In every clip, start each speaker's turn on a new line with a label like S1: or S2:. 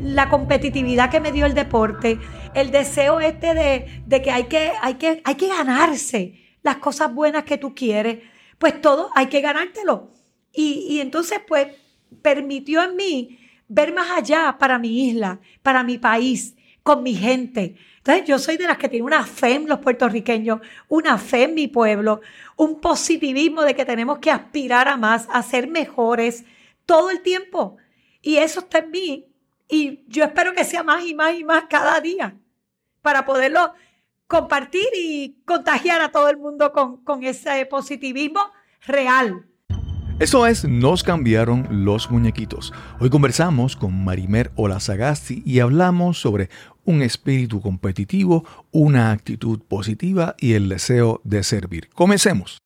S1: la competitividad que me dio el deporte, el deseo este de, que, hay que, hay, que hay que ganarse las cosas buenas que tú quieres, pues todo hay que ganártelo. Y, y entonces, pues, permitió en mí ver más allá para mi isla, para mi país, con mi gente. Entonces yo soy de las que tiene una fe en los puertorriqueños, una fe en mi pueblo, un positivismo de que tenemos que aspirar a más, a ser mejores todo el tiempo. Y eso está en mí. Y yo espero que sea más y más y más cada día para poderlo compartir y contagiar a todo el mundo con, con ese positivismo real.
S2: Eso es Nos cambiaron los muñequitos. Hoy conversamos con Marimer Olazagasti y hablamos sobre un espíritu competitivo, una actitud positiva y el deseo de servir. Comencemos.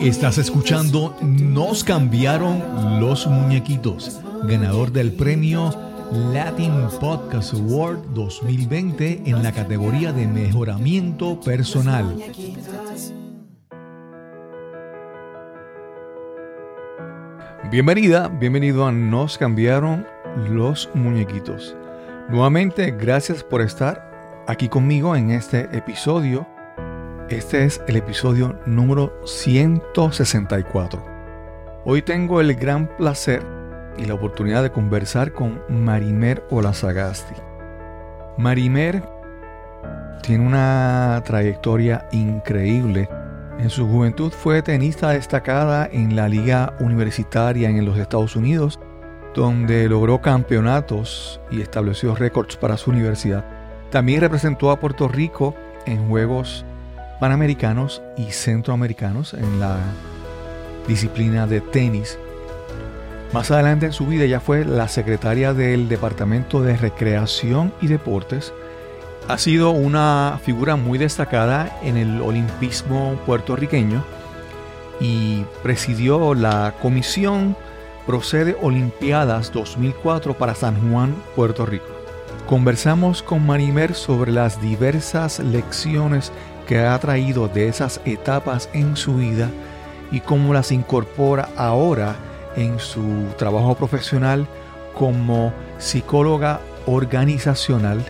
S2: Estás escuchando Nos cambiaron los muñequitos, ganador del premio Latin Podcast Award 2020 en la categoría de mejoramiento personal. Bienvenida, bienvenido a Nos cambiaron los muñequitos. Nuevamente, gracias por estar aquí conmigo en este episodio. Este es el episodio número 164. Hoy tengo el gran placer y la oportunidad de conversar con Marimer Olazagasti. Marimer tiene una trayectoria increíble. En su juventud fue tenista destacada en la liga universitaria en los Estados Unidos, donde logró campeonatos y estableció récords para su universidad. También representó a Puerto Rico en Juegos Panamericanos y Centroamericanos en la disciplina de tenis más adelante en su vida ella fue la secretaria del Departamento de Recreación y Deportes. Ha sido una figura muy destacada en el olimpismo puertorriqueño y presidió la Comisión Procede Olimpiadas 2004 para San Juan, Puerto Rico. Conversamos con Marimer sobre las diversas lecciones que ha traído de esas etapas en su vida y cómo las incorpora ahora en su trabajo profesional como psicóloga organizacional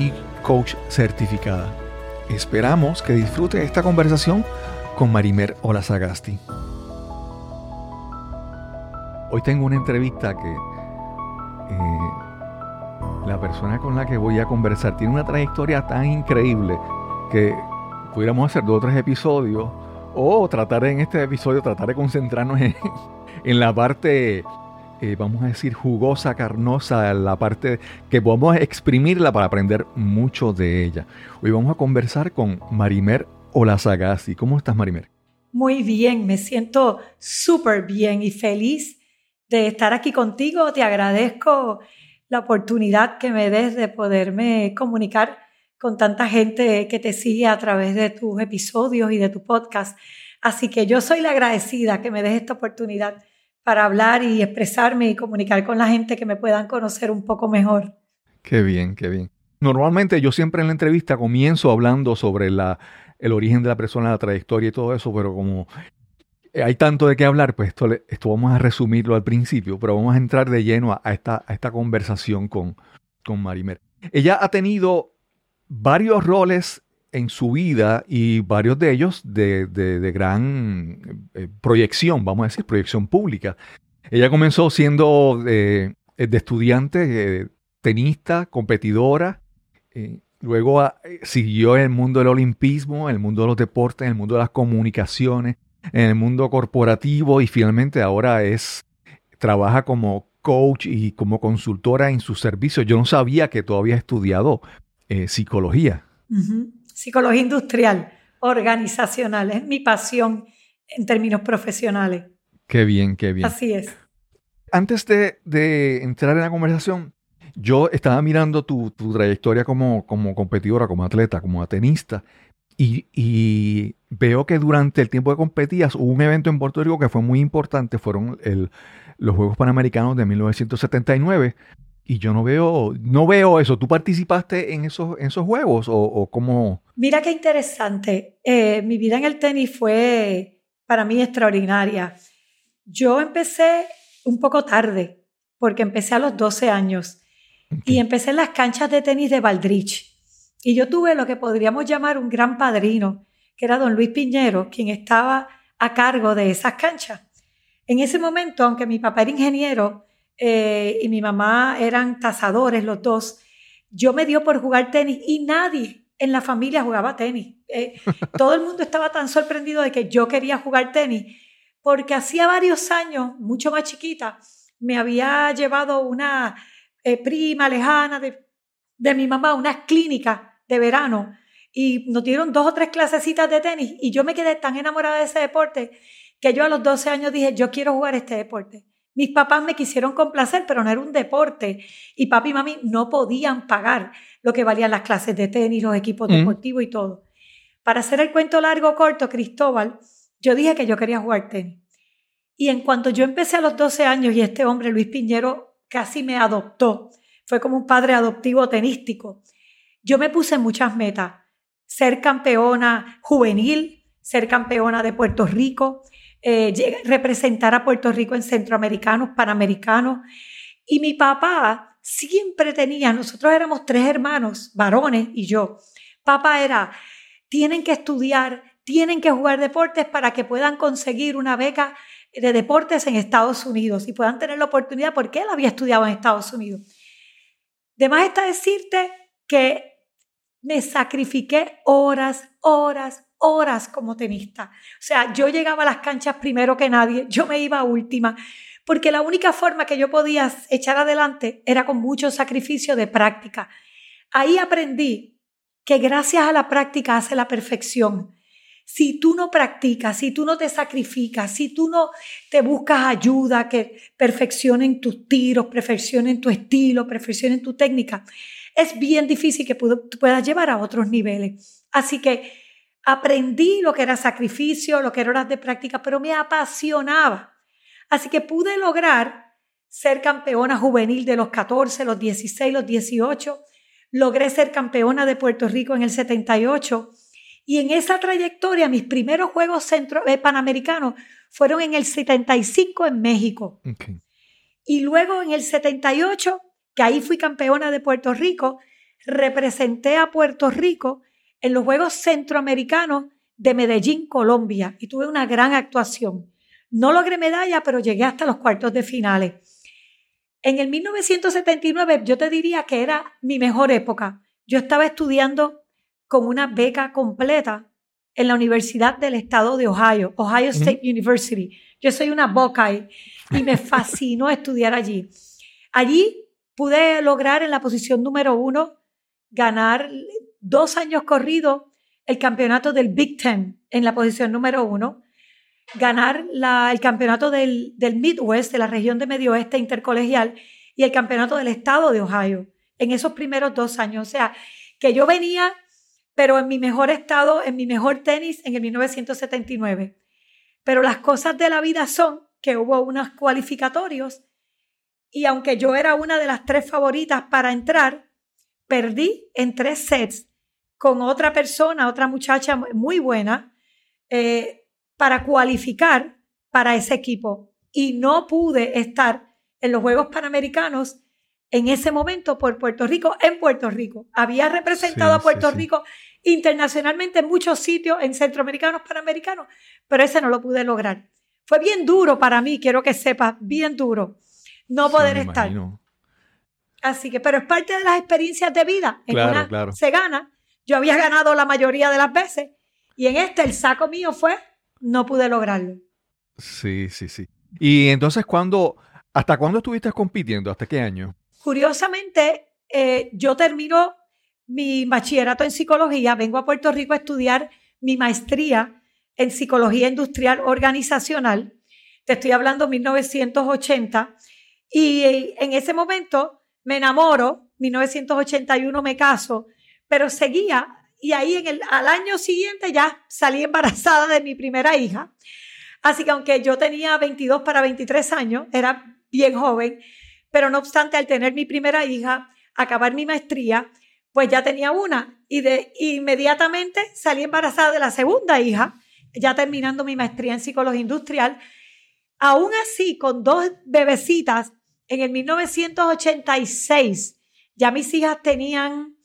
S2: y coach certificada. Esperamos que disfrute esta conversación con Marimer Olazagasti. Hoy tengo una entrevista que eh, la persona con la que voy a conversar tiene una trayectoria tan increíble que pudiéramos hacer dos o tres episodios o tratar en este episodio, tratar de concentrarnos en, en la parte, eh, vamos a decir, jugosa, carnosa, la parte que podemos exprimirla para aprender mucho de ella. Hoy vamos a conversar con Marimer Olazagasti. ¿Cómo estás, Marimer?
S1: Muy bien, me siento súper bien y feliz de estar aquí contigo. Te agradezco la oportunidad que me des de poderme comunicar con tanta gente que te sigue a través de tus episodios y de tu podcast. Así que yo soy la agradecida que me des esta oportunidad para hablar y expresarme y comunicar con la gente que me puedan conocer un poco mejor.
S2: Qué bien, qué bien. Normalmente yo siempre en la entrevista comienzo hablando sobre la, el origen de la persona, la trayectoria y todo eso, pero como hay tanto de qué hablar, pues esto, esto vamos a resumirlo al principio, pero vamos a entrar de lleno a, esta, a esta conversación con, con Marimer. Ella ha tenido varios roles en su vida y varios de ellos de, de, gran eh, proyección, vamos a decir, proyección pública. Ella comenzó siendo de, de estudiante, eh, tenista, competidora, eh, luego ah, siguió en el mundo del olimpismo, en el mundo de los deportes, en el mundo de las comunicaciones, en el mundo corporativo y finalmente ahora es, trabaja como coach y como consultora en sus servicios. Yo no sabía que todavía había estudiado psicología
S1: psicología industrial, organizacional. Es mi pasión en términos profesionales.
S2: Qué bien, qué bien.
S1: Así es.
S2: Antes de, entrar en la conversación, yo estaba mirando tu, trayectoria como, como, competidora, como atleta, como tenista, y, veo que durante el tiempo que competías hubo un evento en Puerto Rico que fue muy importante, fueron los Juegos Panamericanos de 1979, y yo no veo, no veo eso. ¿Tú participaste en esos, en esos juegos o, cómo?
S1: Mira qué interesante. Eh, mi vida en el tenis fue para mí extraordinaria. Yo empecé un poco tarde, porque empecé a los 12 años y empecé en las canchas de tenis de Valdrich. Y yo tuve lo que podríamos llamar un gran padrino, que era don Luis Piñero, quien estaba a cargo de esas canchas. En ese momento, aunque mi papá era ingeniero eh, y mi mamá eran tasadores los dos, yo me dio por jugar tenis y nadie en la familia jugaba tenis. Eh, todo el mundo estaba tan sorprendido de que yo quería jugar tenis, porque hacía varios años, mucho más chiquita, me había llevado una eh, prima lejana de, de mi mamá a unas clínicas de verano y nos dieron dos o tres clasecitas de tenis y yo me quedé tan enamorada de ese deporte que yo a los 12 años dije, yo quiero jugar este deporte. Mis papás me quisieron complacer, pero no era un deporte. Y papi y mami no podían pagar lo que valían las clases de tenis, los equipos deportivos y todo. Para hacer el cuento largo corto, Cristóbal, yo dije que yo quería jugar tenis. Y en cuanto yo empecé a los 12 años y este hombre, Luis Piñero, casi me adoptó, fue como un padre adoptivo tenístico, yo me puse muchas metas. Ser campeona juvenil, ser campeona de Puerto Rico, eh, representar a Puerto Rico en centroamericanos, panamericanos. Y mi papá siempre tenía, nosotros éramos tres hermanos, varones y yo. Papá era, tienen que estudiar, tienen que jugar deportes para que puedan conseguir una beca de deportes en Estados Unidos y puedan tener la oportunidad porque él había estudiado en Estados Unidos. De más está decirte que me sacrifiqué horas, horas, horas como tenista. O sea, yo llegaba a las canchas primero que nadie, yo me iba a última, porque la única forma que yo podía echar adelante era con mucho sacrificio de práctica. Ahí aprendí que gracias a la práctica hace la perfección. Si tú no practicas, si tú no te sacrificas, si tú no te buscas ayuda que perfeccionen tus tiros, perfeccionen tu estilo, perfeccionen tu técnica, es bien difícil que puedas llevar a otros niveles. Así que aprendí lo que era sacrificio, lo que era horas de práctica, pero me apasionaba. Así que pude lograr ser campeona juvenil de los 14, los 16, los 18. Logré ser campeona de Puerto Rico en el 78. Y en esa trayectoria, mis primeros Juegos centro, eh, Panamericanos fueron en el 75 en México. Y luego en el 78, que ahí fui campeona de Puerto Rico, representé a Puerto Rico en los Juegos Centroamericanos de Medellín, Colombia, y tuve una gran actuación. No logré medalla, pero llegué hasta los cuartos de finales. En el 1979 yo te diría que era mi mejor época. Yo estaba estudiando con una beca completa en la Universidad del Estado de Ohio, Ohio State University. Yo soy una Buckeye y me fascinó estudiar allí. Allí pude lograr en la posición número uno ganar dos años corridos el campeonato del Big Ten en la posición número uno, ganar el campeonato del, del Midwest, de la región de Medio Oeste intercolegial, y el campeonato del estado de Ohio en esos primeros dos años. O sea, que yo venía, pero en mi mejor estado, en mi mejor tenis en el 1979. Pero las cosas de la vida son que hubo unos cualificatorios y aunque yo era una de las tres favoritas para entrar, perdí en tres sets con otra persona, otra muchacha muy buena, eh, para cualificar para ese equipo. Y no pude estar en los Juegos Panamericanos en ese momento por Puerto Rico, en Puerto Rico. Había representado a Puerto Rico internacionalmente en muchos sitios, en centroamericanos, panamericanos, pero ese no lo pude lograr. Fue bien duro para mí, quiero que sepas, bien duro no poder estar. Así que, pero es parte de las experiencias de vida. En una claro. se gana. Yo había ganado la mayoría de las veces. Y en este, el saco mío fue, no pude lograrlo.
S2: Sí, sí, sí. Y entonces, ¿cuándo, ¿hasta cuándo estuviste compitiendo? ¿Hasta qué año?
S1: Curiosamente, eh, yo termino mi bachillerato en psicología, vengo a Puerto Rico a estudiar mi maestría en psicología industrial organizacional. Te estoy hablando 1980. Y en ese momento me enamoro, 1981 me caso, pero seguía y ahí en el, al año siguiente ya salí embarazada de mi primera hija. Así que aunque yo tenía 22 para 23 años, era bien joven, pero no obstante al tener mi primera hija, acabar mi maestría, pues ya tenía una y de inmediatamente salí embarazada de la segunda hija, ya terminando mi maestría en psicología industrial. Aún así, con dos bebecitas, en el 1986, ya mis hijas tenían,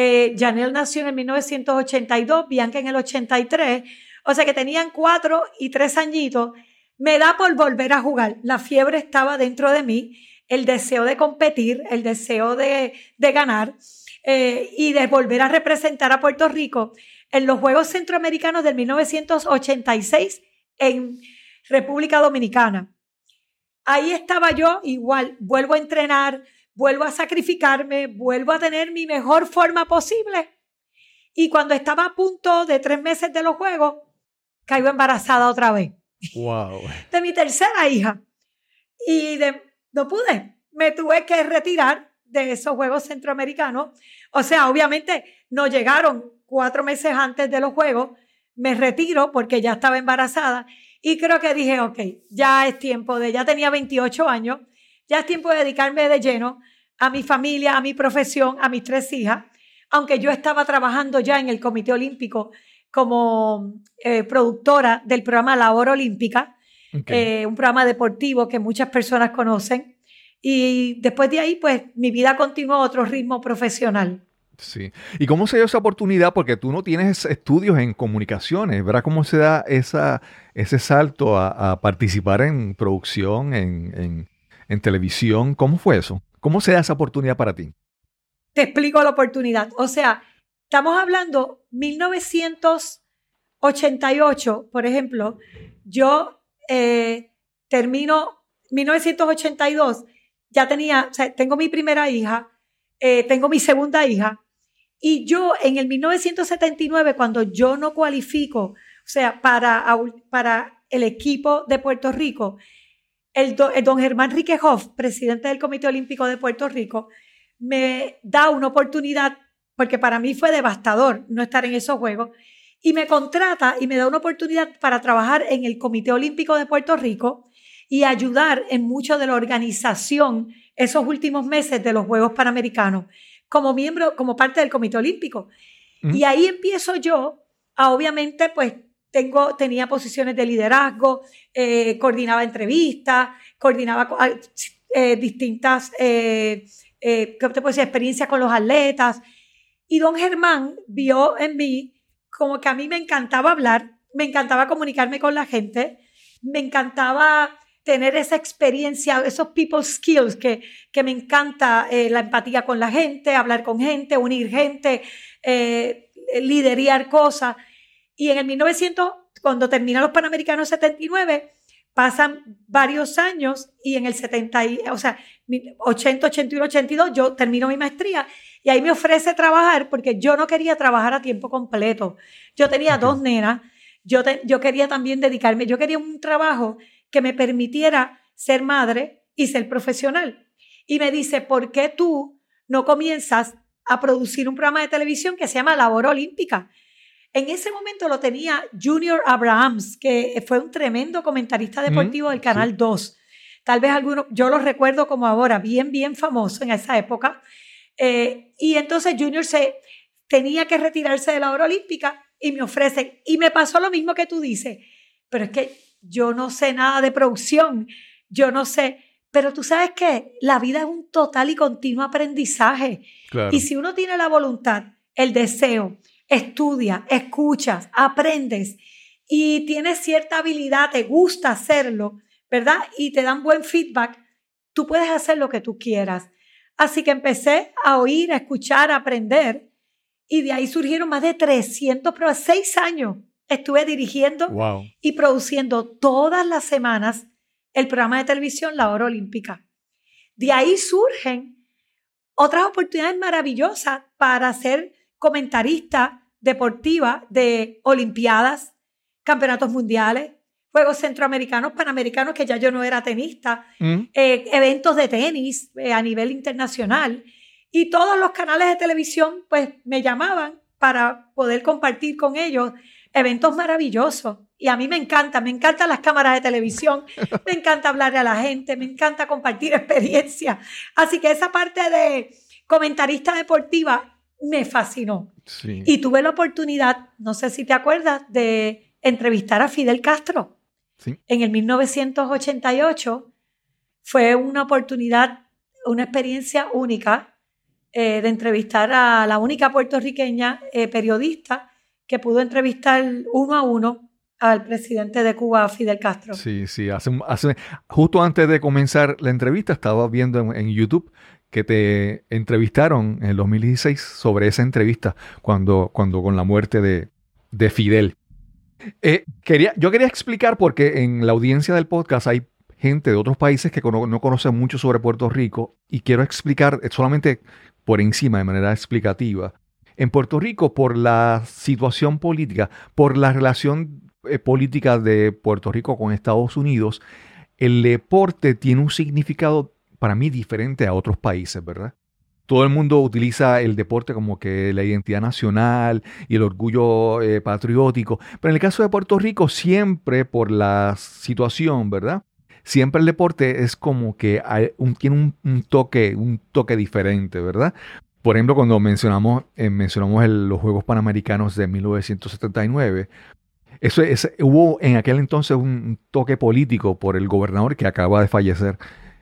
S1: eh, nació en el 1982, Bianca en el 83, o sea que tenían cuatro y tres añitos, me da por volver a jugar. La fiebre estaba dentro de mí, el deseo de competir, el deseo de, ganar eh, y de volver a representar a Puerto Rico en los Juegos Centroamericanos del 1986 en República Dominicana. Ahí estaba yo igual, vuelvo a entrenar, vuelvo a sacrificarme, vuelvo a tener mi mejor forma posible. Y cuando estaba a punto de tres meses de los Juegos, caigo embarazada otra vez.
S2: Wow.
S1: De mi tercera hija. Y de, no pude. Me tuve que retirar de esos Juegos Centroamericanos. O sea, obviamente no llegaron cuatro meses antes de los Juegos. Me retiro porque ya estaba embarazada. Y creo que dije, ok, ya es tiempo de, ya tenía 28 años, ya es tiempo de dedicarme de lleno a mi familia, a mi profesión, a mis tres hijas. Aunque yo estaba trabajando ya en el Comité Olímpico como eh, productora del programa La Hora Olímpica, eh, un programa deportivo que muchas personas conocen. Y después de ahí, pues mi vida continuó a otro ritmo profesional.
S2: Sí. ¿Y cómo se dio esa oportunidad? Porque tú no tienes estudios en comunicaciones, ¿verdad? ¿Cómo se da esa, ese salto a, participar en producción, en, en, televisión? ¿Cómo fue eso? ¿Cómo se da esa oportunidad para ti?
S1: Te explico la oportunidad. O sea, estamos hablando 1988, por ejemplo, yo eh, termino 1982, ya tenía, o sea, tengo mi primera hija, eh, tengo mi segunda hija, y yo en el 1979, cuando yo no cualifico, o sea, para, para el equipo de Puerto Rico, el, don Germán Riquehoff, presidente del Comité Olímpico de Puerto Rico, me da una oportunidad, porque para mí fue devastador no estar en esos Juegos, y me contrata y me da una oportunidad para trabajar en el Comité Olímpico de Puerto Rico y ayudar en mucho de la organización esos últimos meses de los Juegos Panamericanos como miembro, como parte del Comité Olímpico. Y ahí empiezo yo a, obviamente, pues tenía posiciones de liderazgo, eh, coordinaba entrevistas, coordinaba eh, distintas, eh, ¿qué te puedo decir? Experiencias con los atletas. Y don Germán vio en mí como que a mí me encantaba hablar, me encantaba comunicarme con la gente, me encantaba tener esa experiencia, esos people skills que, que me encanta, la empatía con la gente, hablar con gente, unir gente, eh, liderar cosas. Y en el 1900, cuando terminan los Panamericanos 79, pasan varios años y en el 70, o sea, 80, 81, 82, yo termino mi maestría y ahí me ofrece trabajar porque yo no quería trabajar a tiempo completo. Yo tenía dos nenas, yo, yo quería también dedicarme, yo quería un trabajo que me permitiera ser madre y ser profesional. Y me dice, ¿por qué tú no comienzas a producir un programa de televisión que se llama Labor Olímpica? En ese momento lo tenía Junior Abrahams, que fue un tremendo comentarista deportivo del Canal 2. Tal vez alguno, yo lo recuerdo como ahora, bien, bien famoso en esa época. Eh, y entonces Junior se tenía que retirarse de la hora olímpica y me ofrecen. Y me pasó lo mismo que tú dices, pero es que yo no sé nada de producción, yo no sé, pero tú sabes que la vida es un total y continuo aprendizaje. Y si uno tiene la voluntad, el deseo, estudia, escuchas, aprendes y tienes cierta habilidad, te gusta hacerlo, ¿verdad? Y te dan buen feedback, tú puedes hacer lo que tú quieras. Así que empecé a oír, a escuchar, a aprender y de ahí surgieron más de 300 pruebas, seis años estuve dirigiendo y produciendo todas las semanas el programa de televisión La Hora Olímpica. De ahí surgen otras oportunidades maravillosas para ser comentarista deportiva de Olimpiadas, campeonatos mundiales, Juegos Centroamericanos, Panamericanos, que ya yo no era tenista, mm. eh, eventos de tenis eh, a nivel internacional. Y todos los canales de televisión pues me llamaban para poder compartir con ellos eventos maravillosos. Y a mí me encanta, me encantan las cámaras de televisión, me encanta hablarle a la gente, me encanta compartir experiencias. Así que esa parte de comentarista deportiva me fascinó. Y tuve la oportunidad, no sé si te acuerdas, de entrevistar a Fidel Castro. En el 1988 fue una oportunidad, una experiencia única eh, de entrevistar a la única puertorriqueña eh, periodista que pudo entrevistar uno a uno al presidente de Cuba, Fidel Castro.
S2: Sí, sí, hace, hace, justo antes de comenzar la entrevista estaba viendo en, YouTube que te entrevistaron en el 2016 sobre esa entrevista cuando, cuando con la muerte de, de Fidel. Eh, quería, yo quería explicar porque en la audiencia del podcast hay gente de otros países que no conocen mucho sobre Puerto Rico y quiero explicar solamente por encima de manera explicativa. En Puerto Rico, por la situación política, por la relación eh, política de Puerto Rico con Estados Unidos, el deporte tiene un significado para mí diferente a otros países, ¿verdad? Todo el mundo utiliza el deporte como que la identidad nacional y el orgullo eh, patriótico, pero en el caso de Puerto Rico siempre por la situación, ¿verdad? Siempre el deporte es como que tiene un, toque, un toque diferente, ¿verdad? Por ejemplo, cuando mencionamos, eh, mencionamos los Juegos Panamericanos de 1979, eso es, hubo en aquel entonces un toque político por el gobernador que acaba de fallecer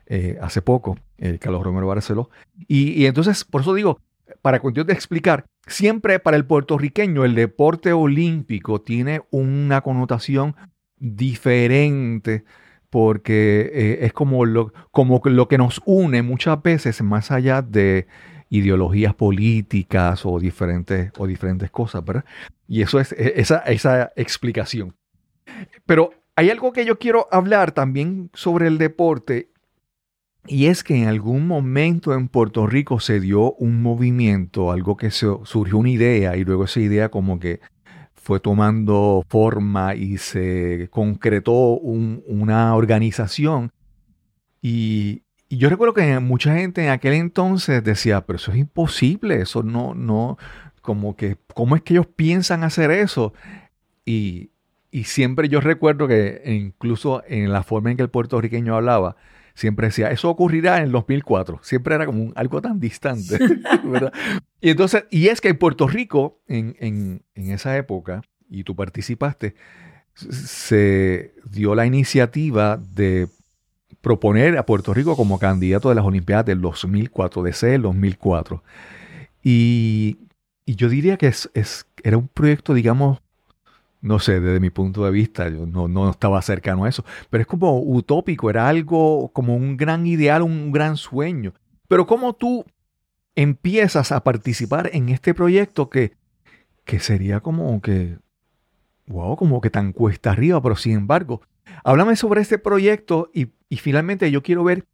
S2: eh, hace poco, el Carlos Romero Barceló. Y, entonces, por eso digo, para cuestión de explicar, siempre para el puertorriqueño el deporte olímpico tiene una connotación diferente porque eh, es como lo, como lo que nos une muchas veces más allá de ideologías políticas o diferentes, o diferentes cosas, ¿verdad? Y eso es e, esa, esa explicación. Pero hay algo que yo quiero hablar también sobre el deporte y es que en algún momento en Puerto Rico se dio un movimiento, algo que surgió una idea y luego esa idea como que fue tomando forma y se concretó una organización. Y, y yo recuerdo que mucha gente en aquel entonces decía, pero eso es imposible, eso no, no, como que, ¿cómo es que ellos piensan hacer eso? Y, y siempre yo recuerdo que incluso en la forma en que el puertorriqueño hablaba, siempre decía, eso ocurrirá en el 2004. Siempre era como algo tan distante. Y entonces, y es que en Puerto Rico, en, en, en esa época, y tú participaste, se dio la iniciativa de proponer a Puerto Rico como candidato de las Olimpiadas del 2004, de el 2004. Y, y, yo diría que es, es, era un proyecto, digamos, no sé, desde mi punto de vista, yo no, no, estaba cercano a eso, pero es como utópico, era algo como un gran ideal, un gran sueño. Pero ¿cómo tú empiezas a participar en este proyecto que, que sería como que, wow, como que tan cuesta arriba, pero sin embargo, háblame sobre este proyecto y, y finalmente yo quiero ver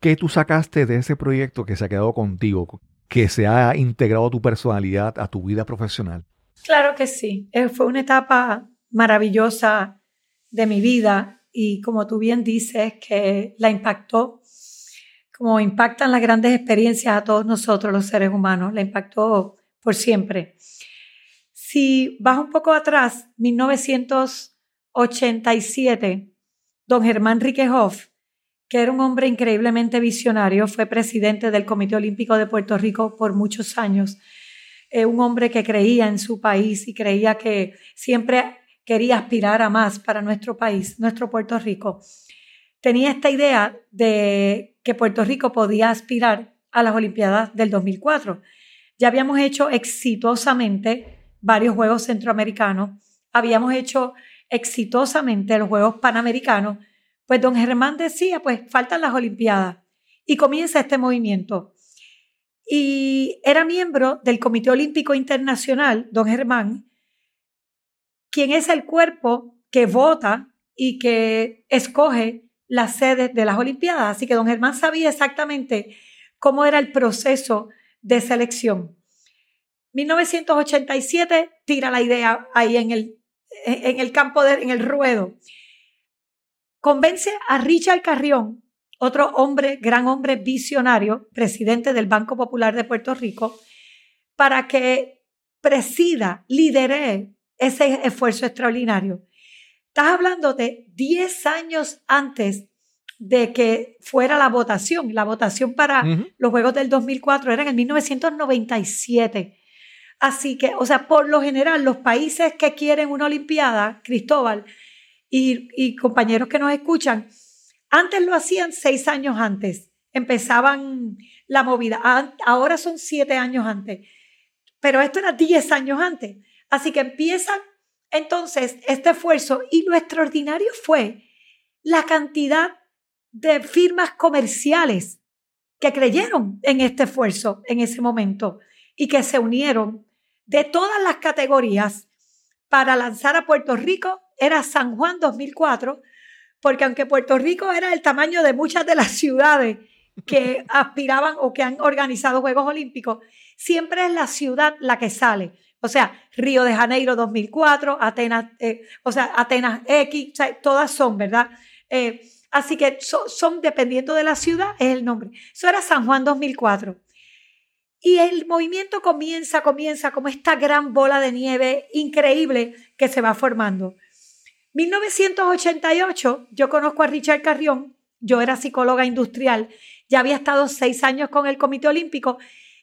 S2: qué tú sacaste de ese proyecto que se ha quedado contigo, que se ha integrado a tu personalidad, a tu vida profesional.
S1: Claro que sí. Eh, fue una etapa maravillosa de mi vida y como tú bien dices, que la impactó, como impactan las grandes experiencias a todos nosotros los seres humanos, la impactó por siempre. Si vas un poco atrás, 1987, don Germán Riquehoff, que era un hombre increíblemente visionario, fue presidente del Comité Olímpico de Puerto Rico por muchos años un hombre que creía en su país y creía que siempre quería aspirar a más para nuestro país, nuestro Puerto Rico. Tenía esta idea de que Puerto Rico podía aspirar a las Olimpiadas del 2004. Ya habíamos hecho exitosamente varios Juegos Centroamericanos, habíamos hecho exitosamente los Juegos Panamericanos, pues don Germán decía, pues faltan las Olimpiadas y comienza este movimiento y era miembro del Comité Olímpico Internacional, don Germán, quien es el cuerpo que vota y que escoge las sedes de las Olimpiadas. Así que don Germán sabía exactamente cómo era el proceso de selección. 1987 tira la idea ahí en el, en el campo, de, en el ruedo. Convence a Richard Carrión, otro hombre, gran hombre visionario, presidente del Banco Popular de Puerto Rico, para que presida, lidere ese esfuerzo extraordinario. Estás hablando de 10 años antes de que fuera la votación. La votación para los Juegos del 2004 era en el 1997. Así que, o sea, por lo general, los países que quieren una Olimpiada, Cristóbal y, y compañeros que nos escuchan, antes lo hacían seis años antes. Empezaban la movida. Ahora son siete años antes. Pero esto era diez años antes. Así que empiezan entonces este esfuerzo y lo extraordinario fue la cantidad de firmas comerciales que creyeron en este esfuerzo en ese momento y que se unieron de todas las categorías para lanzar a Puerto Rico. Era San Juan 2004, porque aunque Puerto Rico era el tamaño de muchas de las ciudades que aspiraban o que han organizado Juegos Olímpicos, siempre es la ciudad la que sale. O sea, Río de Janeiro 2004, Atenas, eh, o sea, Atenas X, todas son, ¿verdad? Eh, Así que son, dependiendo de la ciudad, es el nombre. Eso era San Juan 2004. Y el movimiento comienza, comienza como esta gran bola de nieve increíble que se va formando. 1988, yo conozco a Richard Carrión, yo era psicóloga industrial, ya había estado seis años con el Comité Olímpico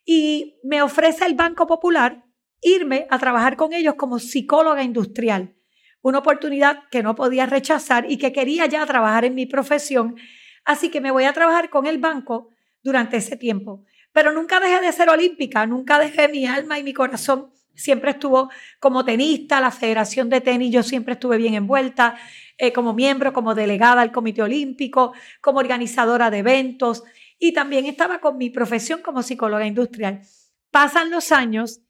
S1: y me ofrece el Banco Popular irme a trabajar con ellos como psicóloga industrial una oportunidad que no podía rechazar y que quería ya trabajar en mi profesión. Así que me voy a trabajar con el banco durante ese tiempo. Pero nunca dejé de ser olímpica, nunca dejé mi alma y mi corazón. Siempre estuvo como tenista, la Federación de Tenis, yo siempre estuve bien envuelta eh, como miembro, como delegada al Comité Olímpico, como organizadora de eventos y también estaba con mi profesión como psicóloga industrial. Pasan los años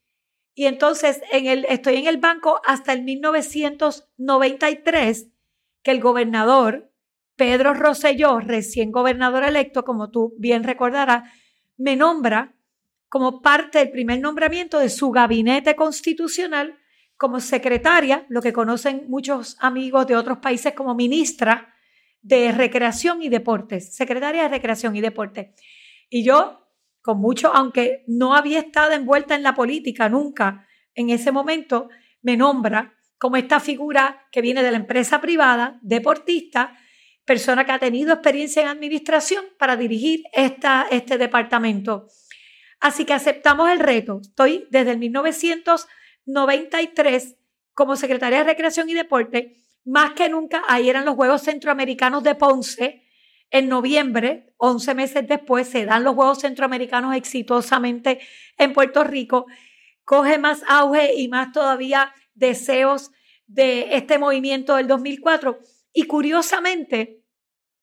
S1: y entonces estoy en el banco hasta el 1993, que el gobernador Pedro Rosselló, recién gobernador electo, como tú bien recordarás, me nombra como parte del primer nombramiento de su gabinete constitucional como secretaria, lo que conocen muchos amigos de otros países como ministra de Recreación y Deportes, secretaria de Recreación y Deportes. Y yo con mucho, aunque no había estado envuelta en la política nunca, en ese momento me nombra como esta figura que viene de la empresa privada, deportista, persona que ha tenido experiencia en administración para dirigir esta, este departamento. Así que aceptamos el reto. Estoy desde el 1993 como secretaria de Recreación y Deporte. Más que nunca, ahí eran los Juegos Centroamericanos de Ponce, en noviembre, 11 meses después, se dan los Juegos Centroamericanos exitosamente en Puerto Rico. Coge más auge y más todavía deseos de este movimiento del 2004. Y curiosamente,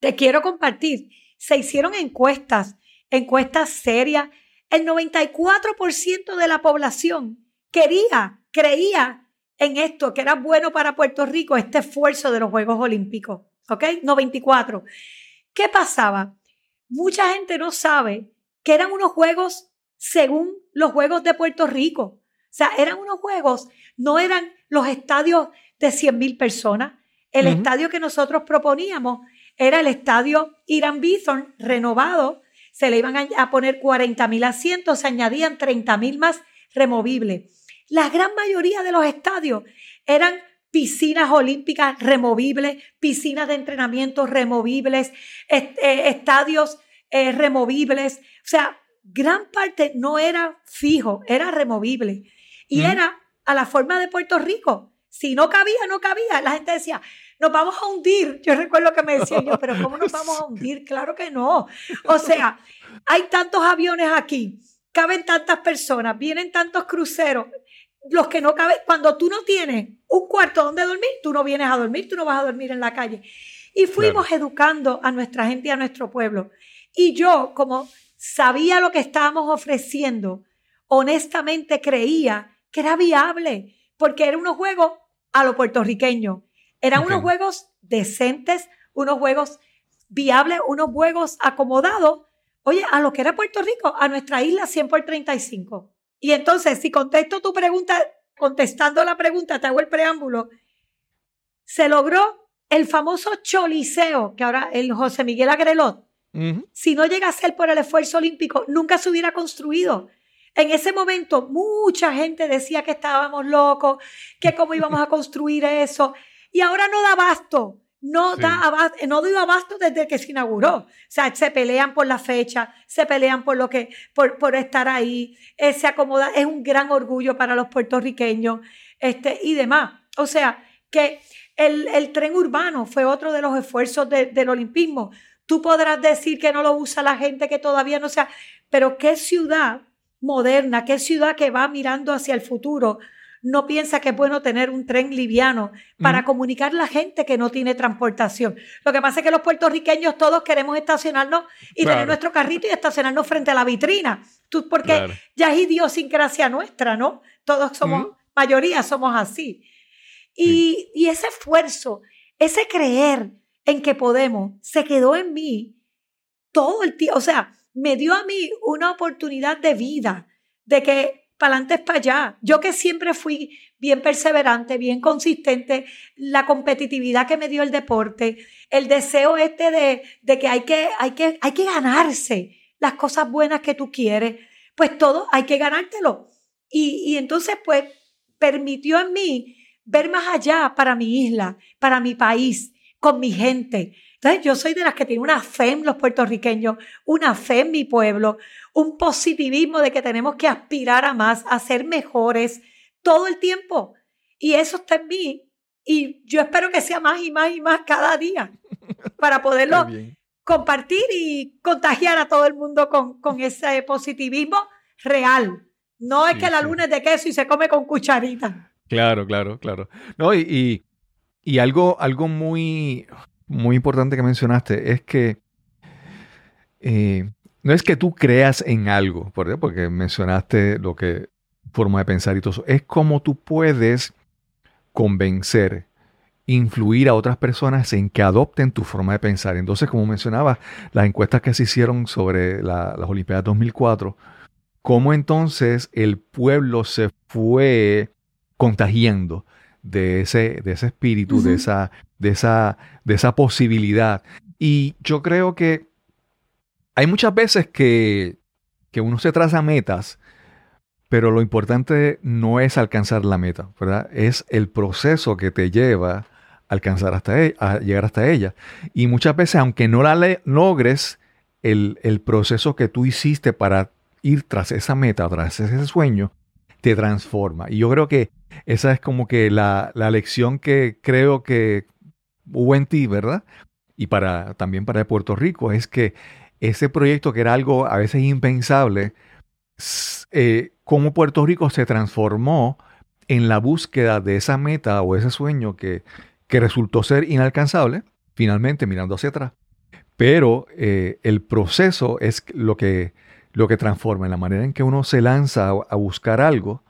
S1: te quiero compartir, se hicieron encuestas, encuestas serias. El 94% de la población quería, creía en esto, que era bueno para Puerto Rico, este esfuerzo de los Juegos Olímpicos. ¿Ok? 94. ¿Qué pasaba? Mucha gente no sabe que eran unos juegos según los juegos de Puerto Rico. O sea, eran unos juegos, no eran los estadios de 100 mil personas. El estadio que nosotros proponíamos era el estadio Irán Bithorn renovado. Se le iban a poner 40 mil asientos, se añadían 30 mil más removibles. La gran mayoría de los estadios eran piscinas olímpicas removibles, piscinas de entrenamiento removibles, eh, estadios eh, removibles. O sea, gran parte no era fijo, era removible. Y era a la forma de Puerto Rico. Si no cabía, no cabía. La gente decía, nos vamos a hundir. Yo recuerdo que me decían yo, pero ¿cómo nos vamos a hundir? Claro que no. O sea, hay tantos aviones aquí, caben tantas personas, vienen tantos cruceros los que no caben, cuando tú no tienes un cuarto donde dormir, tú no vienes a dormir, tú no vas a dormir en la calle. Y fuimos educando a nuestra gente y a nuestro pueblo. Y yo, como sabía lo que estábamos ofreciendo, honestamente creía que era viable, porque eran unos juegos a lo puertorriqueño. Eran unos juegos decentes, unos juegos viables, unos juegos acomodados, oye, a lo que era Puerto Rico, a nuestra isla 100 por 35. Y entonces, si contesto tu pregunta, contestando la pregunta, te hago el preámbulo, se logró el famoso Choliseo, que ahora el José Miguel Agrelot. Si no llega a ser por el esfuerzo olímpico, nunca se hubiera construido. En ese momento, mucha gente decía que estábamos locos, que cómo íbamos a construir eso. Y ahora no da basto no da abasto, no dio abasto desde que se inauguró. O sea, se pelean por la fecha, se pelean por lo que, por, por estar ahí, eh, se acomoda, es un gran orgullo para los puertorriqueños, este, y demás. O sea, que el, el tren urbano fue otro de los esfuerzos del olimpismo. Tú podrás decir que no lo usa la gente que todavía no sea, pero qué ciudad moderna, qué ciudad que va mirando hacia el futuro no piensa que es bueno tener un tren liviano para comunicar a la gente que no tiene transportación. Lo que pasa es que los puertorriqueños todos queremos estacionarnos y tener nuestro carrito y estacionarnos frente a la vitrina. Tú, porque ya es idiosincrasia nuestra, ¿no? Todos somos, mayoría somos así. Y, y ese esfuerzo, ese creer en que podemos, se quedó en mí todo el tiempo. O sea, me dio a mí una oportunidad de vida, de que para adelante es para allá. Yo que siempre fui bien perseverante, bien consistente, la competitividad que me dio el deporte, el deseo este de, de que, hay que, hay, que hay que ganarse las cosas buenas que tú quieres, pues todo hay que ganártelo. Y, y entonces pues permitió en mí ver más allá para mi isla, para mi país, con mi gente. Entonces yo soy de las que tiene una fe en los puertorriqueños, una fe en mi pueblo, un positivismo de que tenemos que aspirar a más, a ser mejores todo el tiempo. Y eso está en mí. Y yo espero que sea más y más y más cada día para poderlo compartir y contagiar a todo el mundo con, con ese positivismo real. No es que la luna es de queso y se come con cucharita.
S2: Claro, claro, claro. No, y, y, algo, algo muy, muy importante que mencionaste es que eh, no es que tú creas en algo, porque mencionaste lo que forma de pensar y todo eso, es como tú puedes convencer, influir a otras personas en que adopten tu forma de pensar. Entonces, como mencionaba, las encuestas que se hicieron sobre las Olimpiadas 2004, cómo entonces el pueblo se fue contagiando de ese, de ese espíritu, de, esa, de, esa, de esa posibilidad. Y yo creo que hay muchas veces que, uno se traza metas, pero lo importante no es alcanzar la meta, ¿verdad? Es el proceso que te lleva a alcanzar hasta ella, a llegar hasta ella. Y muchas veces, aunque no la logres, el, proceso que tú hiciste para ir tras esa meta, tras ese sueño, te transforma. Y yo creo que esa es como que la, la lección que creo que hubo en ti, ¿verdad? Y para, también para Puerto Rico, es que ese proyecto que era algo a veces impensable, eh, cómo Puerto Rico se transformó en la búsqueda de esa meta o ese sueño que, que resultó ser inalcanzable, finalmente mirando hacia atrás. Pero eh, el proceso es lo que, lo que transforma, en la manera en que uno se lanza a, buscar algo,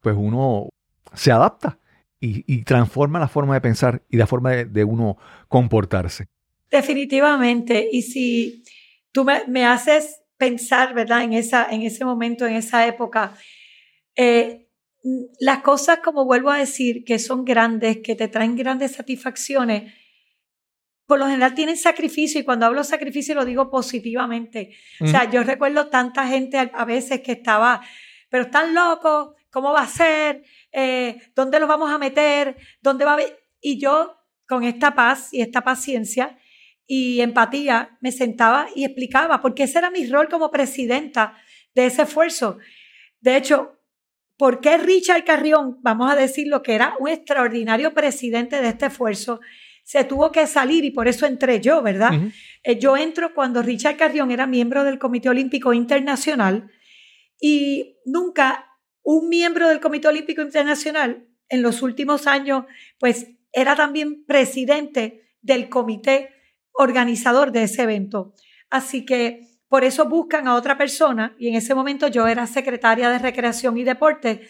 S2: pues uno se adapta y, transforma la forma de pensar y la forma de, uno comportarse.
S1: Definitivamente. Y si tú me, haces pensar, ¿verdad? En, esa, en ese momento, en esa época. Eh, las cosas, como vuelvo a decir, que son grandes, que te traen grandes satisfacciones, por lo general tienen sacrificio y cuando hablo sacrificio lo digo positivamente. O sea, yo recuerdo tanta gente a, veces que estaba, pero están locos, ¿cómo va a ser? Eh, ¿Dónde los vamos a meter? ¿Dónde va a Y yo, con esta paz y esta paciencia, y empatía, me sentaba y explicaba, porque ese era mi rol como presidenta de ese esfuerzo. De hecho, ¿por qué Richard Carrión, vamos a decir lo que era un extraordinario presidente de este esfuerzo, se tuvo que salir y por eso entré yo, ¿verdad? Eh, yo entro cuando Richard Carrión era miembro del Comité Olímpico Internacional y nunca un miembro del Comité Olímpico Internacional en los últimos años, pues era también presidente del Comité organizador de ese evento. Así que por eso buscan a otra persona y en ese momento yo era secretaria de Recreación y Deporte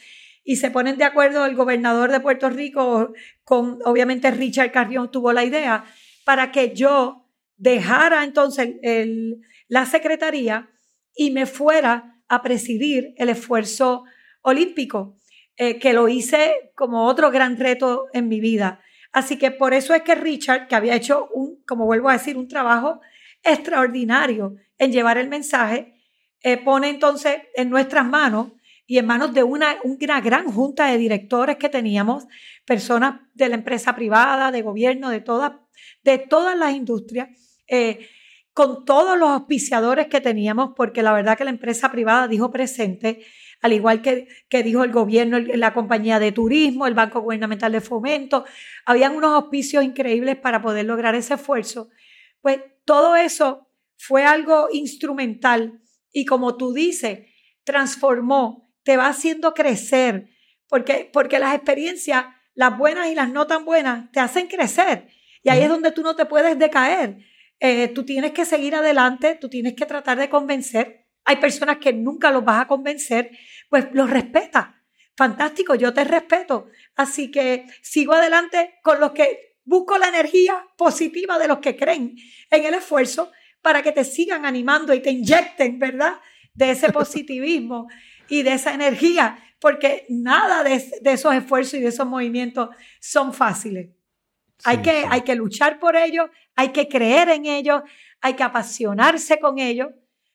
S1: y se ponen de acuerdo el gobernador de Puerto Rico con, obviamente Richard Carrión tuvo la idea para que yo dejara entonces la secretaría y me fuera a presidir el esfuerzo olímpico, eh, que lo hice como otro gran reto en mi vida. Así que por eso es que Richard, que había hecho un, como vuelvo a decir, un trabajo extraordinario en llevar el mensaje, eh, pone entonces en nuestras manos y en manos de una, una gran junta de directores que teníamos, personas de la empresa privada, de gobierno, de todas, de todas las industrias, eh, con todos los auspiciadores que teníamos, porque la verdad que la empresa privada dijo presente, al igual que, que dijo el gobierno, la compañía de turismo, el Banco Gubernamental de Fomento, habían unos auspicios increíbles para poder lograr ese esfuerzo. Pues todo eso fue algo instrumental y como tú dices, transformó, te va haciendo crecer, porque, porque las experiencias, las buenas y las no tan buenas, te hacen crecer. Y ahí es donde tú no te puedes decaer. Eh, tú tienes que seguir adelante, tú tienes que tratar de convencer. Hay personas que nunca los vas a convencer, pues los respeta. Fantástico, yo te respeto. Así que sigo adelante con los que busco la energía positiva de los que creen en el esfuerzo para que te sigan animando y te inyecten, ¿verdad? De ese positivismo y de esa energía, porque nada de, esos esfuerzos y de esos movimientos son fáciles. hay, que, hay que luchar por ellos, hay que creer en ellos, hay que apasionarse con ellos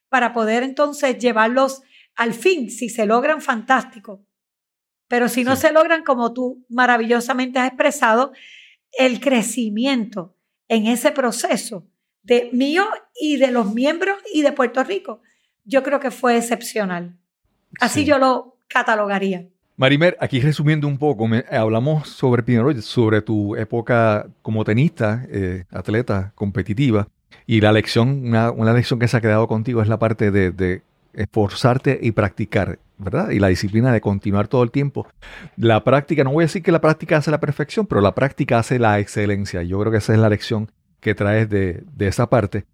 S1: para poder entonces llevarlos al fin. Si se logran, fantástico. Pero si no se logran, como tú maravillosamente has expresado, el crecimiento en ese proceso de mío y de los miembros y de Puerto Rico, yo creo que fue excepcional. Así yo lo catalogaría.
S2: Marimer, aquí resumiendo un poco, hablamos sobre sobre tu época como tenista, eh, atleta competitiva, y la lección, una, lección que se ha quedado contigo es la parte de, de esforzarte y practicar, ¿verdad? Y la disciplina de continuar todo el tiempo. La práctica, no voy a decir que la práctica hace la perfección, pero la práctica hace la excelencia. Yo creo que esa es la lección que traes de, esa parte.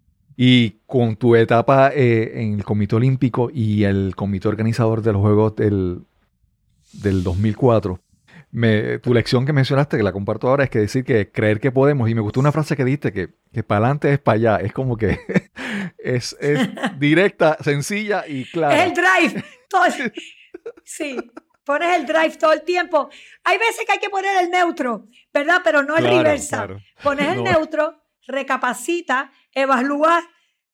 S2: Y con tu etapa eh, en el Comité Olímpico y el Comité Organizador de los Juegos del, del 2004, me, tu lección que mencionaste, que la comparto ahora, es que decir que creer que podemos, y me gustó una frase que diste, que, que para adelante es para allá, es como que es, directa, sencilla y clara.
S1: Es el drive. sí, pones el drive todo el tiempo. Hay veces que hay que poner el neutro, ¿verdad? Pero no el reversa. Pones el neutro recapacita, evalúa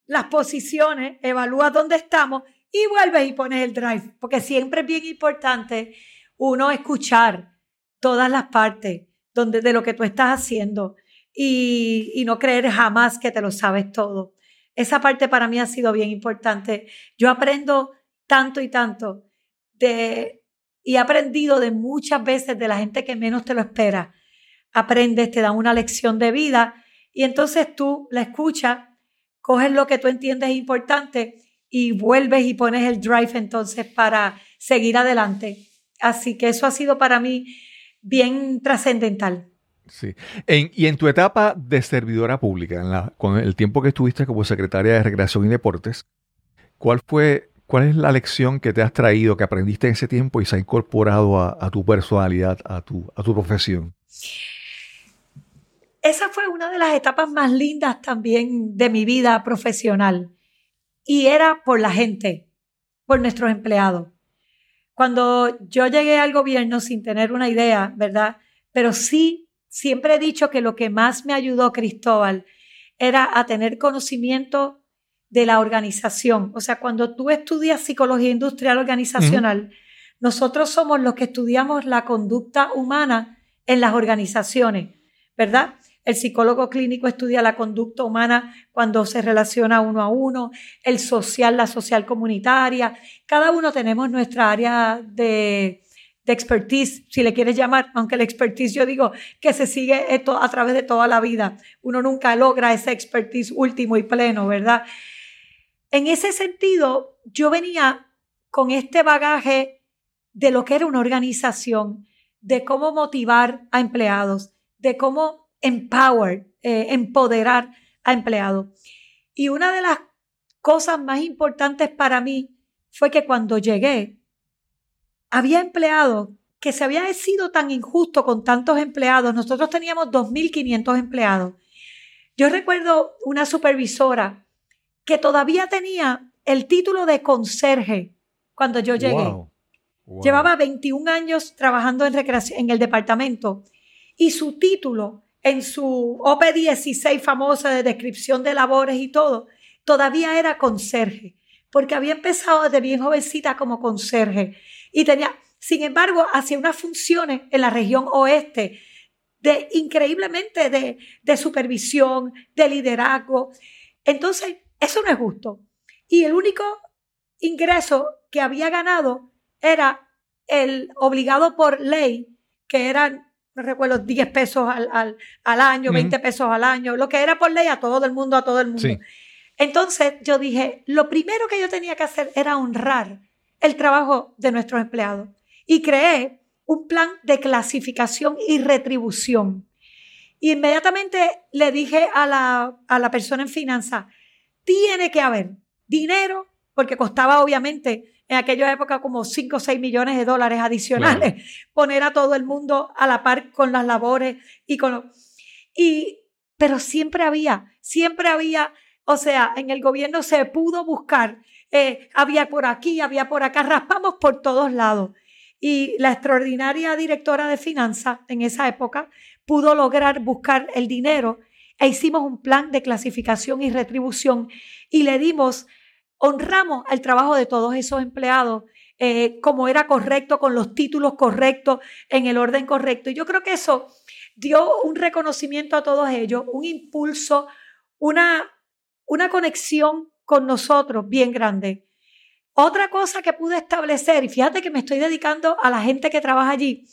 S1: las posiciones, evalúa dónde estamos y vuelves y pones el drive, porque siempre es bien importante uno escuchar todas las partes donde, de lo que tú estás haciendo y, y no creer jamás que te lo sabes todo. Esa parte para mí ha sido bien importante. Yo aprendo tanto y tanto de, y he aprendido de muchas veces de la gente que menos te lo espera. Aprendes, te dan una lección de vida y entonces tú la escuchas, coges lo que tú entiendes importante y vuelves y pones el drive entonces para seguir adelante. Así que eso ha sido para mí bien trascendental.
S2: Sí. y en tu etapa de servidora pública, con el tiempo que estuviste como secretaria de Recreación y Deportes, ¿cuál fue, cuál es la lección que te has traído, que aprendiste en ese tiempo y se ha incorporado a, tu personalidad, a tu, a tu profesión?
S1: Esa fue una de las etapas más lindas también de mi vida profesional. Y era por la gente, por nuestros empleados. Cuando yo llegué al gobierno sin tener una idea, ¿verdad? Pero sí, siempre he dicho que lo que más me ayudó Cristóbal era a tener conocimiento de la organización. O sea, cuando tú estudias psicología industrial organizacional, nosotros somos los que estudiamos la conducta humana en las organizaciones, ¿verdad? El psicólogo clínico estudia la conducta humana cuando se relaciona uno a uno, el social, la social comunitaria. Cada uno tenemos nuestra área de, expertise, si le quieres llamar, aunque el expertise yo digo que se sigue esto a través de toda la vida. Uno nunca logra ese expertise último y pleno, ¿verdad? En ese sentido, yo venía con este bagaje de lo que era una organización, de cómo motivar a empleados, de cómo empower, eh, empoderar a empleados. Y una de las cosas más importantes para mí fue que cuando llegué, había empleados que se había sido tan injusto con tantos empleados. Nosotros teníamos 2.500 empleados. Yo recuerdo una supervisora que todavía tenía el título de conserje cuando yo llegué. Llevaba 21 años trabajando en, recreación, en el departamento y su título en su OP16 famosa de descripción de labores y todo, todavía era conserje, porque había empezado desde bien jovencita como conserje. Y tenía, sin embargo, hacía unas funciones en la región oeste de increíblemente de, de supervisión, de liderazgo. Entonces, eso no es justo. Y el único ingreso que había ganado era el obligado por ley, que eran, no recuerdo, 10 pesos al, al, año, 20 pesos al año, lo que era por ley a todo el mundo, a todo el mundo. Entonces yo dije, lo primero que yo tenía que hacer era honrar el trabajo de nuestros empleados y creé un plan de clasificación y retribución. Y inmediatamente le dije a la, a la persona en finanzas, tiene que haber dinero, porque costaba obviamente en aquella época como 5 o 6 millones de dólares adicionales poner a todo el mundo a la par con las labores y con... Y, pero siempre había, siempre había o sea, en el gobierno se pudo buscar, eh, había por aquí, había por acá, raspamos por todos lados. Y la extraordinaria directora de finanzas en esa época pudo lograr buscar el dinero e hicimos un plan de clasificación y retribución y le dimos, honramos el trabajo de todos esos empleados eh, como era correcto, con los títulos correctos, en el orden correcto. Y yo creo que eso dio un reconocimiento a todos ellos, un impulso, una, una conexión con nosotros bien grande. Otra cosa que pude establecer, y fíjate que me estoy dedicando a la gente que trabaja allí,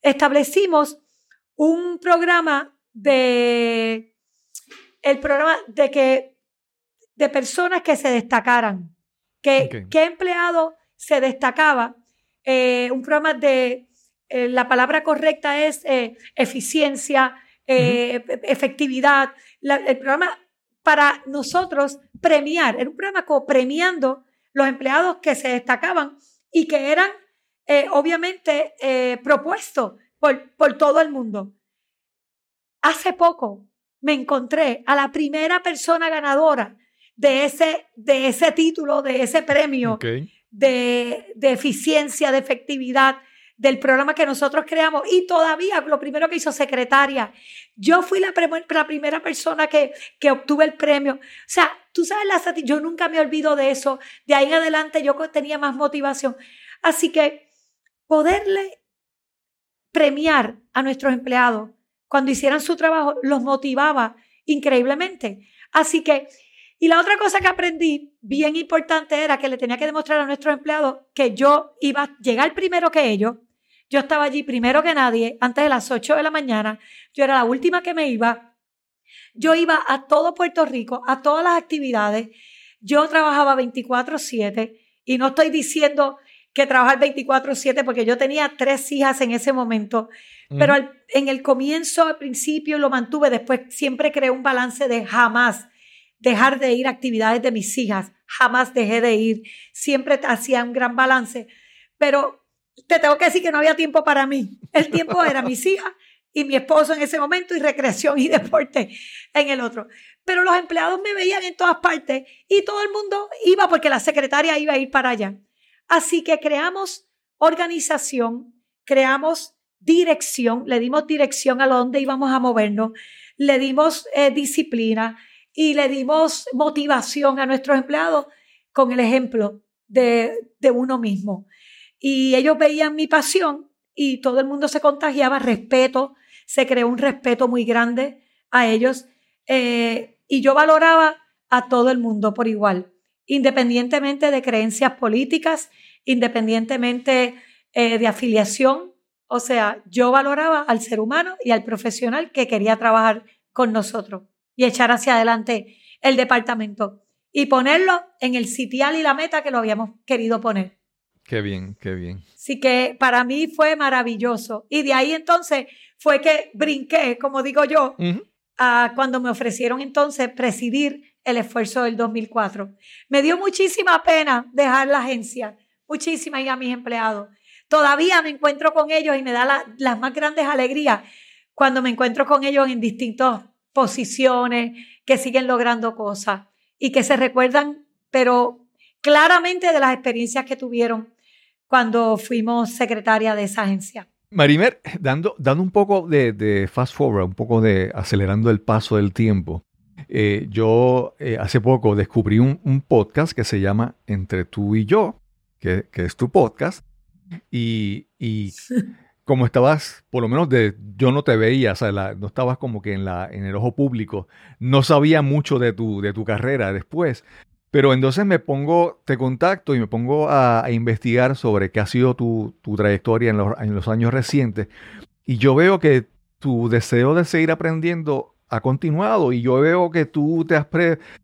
S1: establecimos un programa de el programa de que de personas que se destacaran, que qué empleado se destacaba, eh, un programa de eh, la palabra correcta es eh, eficiencia, efectividad, el programa para nosotros premiar. Era un programa como premiando los empleados que se destacaban y que eran obviamente propuestos por, por todo el mundo. Hace poco me encontré a la primera persona ganadora de ese, de ese título, de ese premio de, de, eficiencia, de efectividad del programa que nosotros creamos y todavía lo primero que hizo secretaria, yo fui la, la primera persona que, que obtuve el premio. O sea, tú sabes, la yo nunca me olvido de eso. De ahí en adelante yo tenía más motivación. Así que poderle premiar a nuestros empleados cuando hicieran su trabajo los motivaba increíblemente. Así que, y la otra cosa que aprendí, bien importante, era que le tenía que demostrar a nuestros empleados que yo iba a llegar primero que ellos, yo estaba allí primero que nadie, antes de las 8 de la mañana. Yo era la última que me iba. Yo iba a todo Puerto Rico, a todas las actividades. Yo trabajaba 24/7 y no estoy diciendo que trabajar 24/7 porque yo tenía tres hijas en ese momento. Pero en el comienzo, al principio lo mantuve, después siempre creé un balance de jamás dejar de ir a actividades de mis hijas, jamás dejé de ir, siempre hacía un gran balance. Pero te tengo que decir que no había tiempo para mí. El tiempo era mis hijas y mi esposo en ese momento y recreación y deporte en el otro. Pero los empleados me veían en todas partes y todo el mundo iba porque la secretaria iba a ir para allá. Así que creamos organización, creamos dirección, le dimos dirección a dónde íbamos a movernos, le dimos eh, disciplina y le dimos motivación a nuestros empleados con el ejemplo de, de uno mismo. Y ellos veían mi pasión y todo el mundo se contagiaba, respeto, se creó un respeto muy grande a ellos eh, y yo valoraba a todo el mundo por igual, independientemente de creencias políticas, independientemente eh, de afiliación. O sea, yo valoraba al ser humano y al profesional que quería trabajar con nosotros y echar hacia adelante el departamento y ponerlo en el sitial y la meta que lo habíamos querido poner.
S2: Qué bien, qué bien.
S1: Sí que para mí fue maravilloso. Y de ahí entonces fue que brinqué, como digo yo, a cuando me ofrecieron entonces presidir el esfuerzo del 2004. Me dio muchísima pena dejar la agencia, muchísima y a mis empleados. Todavía me encuentro con ellos y me da las más grandes alegrías cuando me encuentro con ellos en distintas posiciones, que siguen logrando cosas y que se recuerdan, pero claramente de las experiencias que tuvieron cuando fuimos secretaria de esa agencia.
S2: Marimer, dando, dando un poco de, fast forward, un poco de acelerando el paso del tiempo, eh, yo eh, hace poco descubrí un, podcast que se llama Entre tú y yo, que, es tu podcast, y, y como estabas, por lo menos de, yo no te veía, o sea, no estabas como que en, la, en el ojo público, no sabía mucho de tu, de tu carrera después. Pero entonces me pongo, te contacto y me pongo a, investigar sobre qué ha sido tu, tu trayectoria en los, en los, años recientes. Y yo veo que tu deseo de seguir aprendiendo ha continuado y yo veo que tú te has,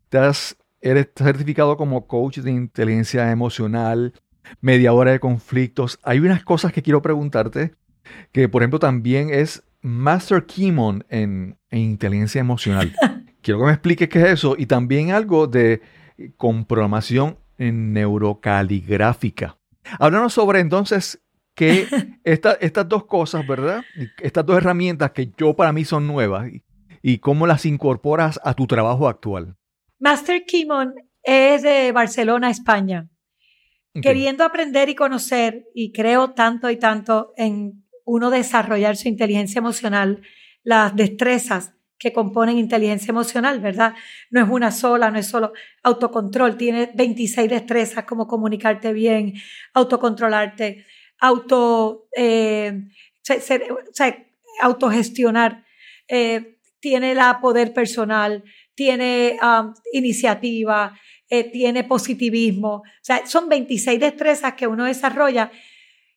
S2: te has eres certificado como coach de inteligencia emocional, mediadora de conflictos. Hay unas cosas que quiero preguntarte, que por ejemplo también es Master Kimon en, en inteligencia emocional. quiero que me expliques qué es eso y también algo de con programación neurocaligráfica. Háblanos sobre entonces que estas dos cosas, ¿verdad? Estas dos herramientas que yo para mí son nuevas y, cómo las incorporas a tu trabajo actual.
S1: Master Kimon es de Barcelona, España. Queriendo aprender y conocer, y creo tanto y tanto en uno desarrollar su inteligencia emocional, las destrezas que componen inteligencia emocional, ¿verdad? No es una sola, no es solo autocontrol, tiene 26 destrezas como comunicarte bien, autocontrolarte, auto, eh, autogestionar, eh, tiene la poder personal, tiene um, iniciativa, eh, tiene positivismo, o sea, son 26 destrezas que uno desarrolla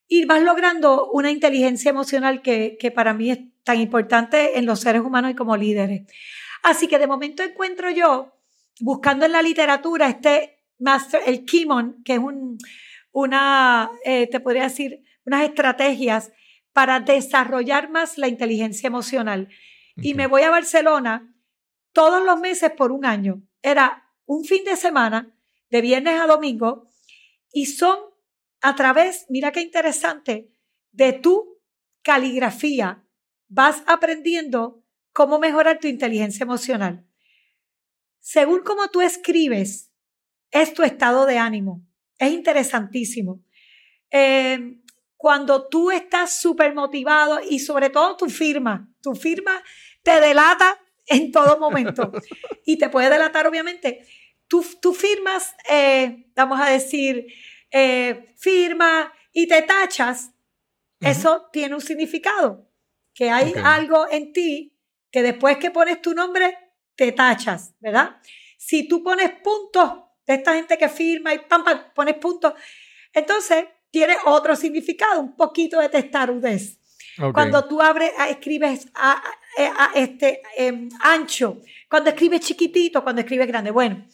S1: y vas logrando una inteligencia emocional que, que para mí es tan importante en los seres humanos y como líderes. Así que de momento encuentro yo, buscando en la literatura, este master, el Kimon, que es un, una, eh, te podría decir, unas estrategias para desarrollar más la inteligencia emocional. Y me voy a Barcelona todos los meses por un año. Era un fin de semana, de viernes a domingo, y son a través, mira qué interesante, de tu caligrafía, vas aprendiendo cómo mejorar tu inteligencia emocional. Según cómo tú escribes, es tu estado de ánimo. Es interesantísimo. Eh, cuando tú estás súper motivado y sobre todo tu firma, tu firma te delata en todo momento y te puede delatar obviamente. Tú, tú firmas, eh, vamos a decir, eh, firma y te tachas, eso tiene un significado que hay algo en ti que después que pones tu nombre, te tachas, ¿verdad? Si tú pones puntos de esta gente que firma y pam, pam, pones puntos, entonces tiene otro significado, un poquito de testarudez. Cuando tú abres, escribes a, este em, ancho, cuando escribes chiquitito, cuando escribes grande. Bueno,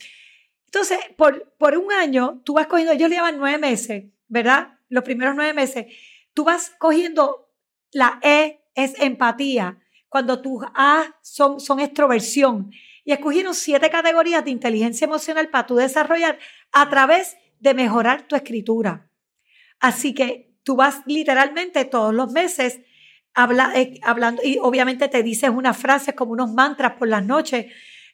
S1: entonces por, un año tú vas cogiendo, ellos le nueve meses, ¿verdad? Los primeros nueve meses, tú vas cogiendo la E es empatía, cuando tus A son, son extroversión. Y escogieron siete categorías de inteligencia emocional para tú desarrollar a través de mejorar tu escritura. Así que tú vas literalmente todos los meses eh, hablando y obviamente te dices unas frases como unos mantras por las noches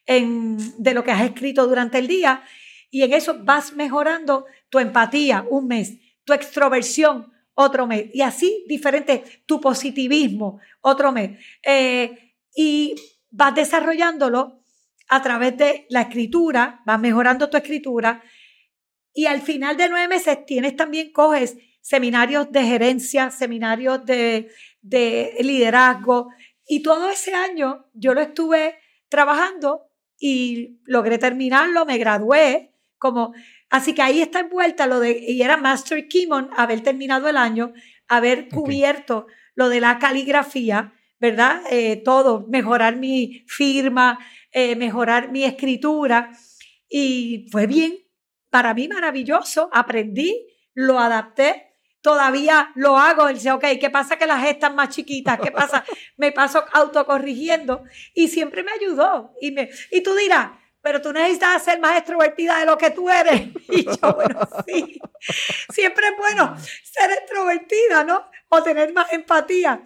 S1: de lo que has escrito durante el día y en eso vas mejorando tu empatía un mes, tu extroversión otro mes. Y así diferente, tu positivismo, otro mes. Eh, y vas desarrollándolo a través de la escritura, vas mejorando tu escritura. Y al final de nueve meses tienes también, coges seminarios de gerencia, seminarios de, de liderazgo. Y todo ese año yo lo estuve trabajando y logré terminarlo, me gradué como Así que ahí está envuelta lo de, y era Master Kimon, haber terminado el año, haber cubierto lo de la caligrafía, ¿verdad? Eh, todo, mejorar mi firma, eh, mejorar mi escritura. Y fue bien, para mí maravilloso, aprendí, lo adapté, todavía lo hago, él dice, ok, ¿qué pasa que las están más chiquitas? ¿Qué pasa? me paso autocorrigiendo y siempre me ayudó. Y, me, y tú dirás, pero tú necesitas ser más extrovertida de lo que tú eres. Y yo, bueno, sí, siempre es bueno ser extrovertida, ¿no? O tener más empatía.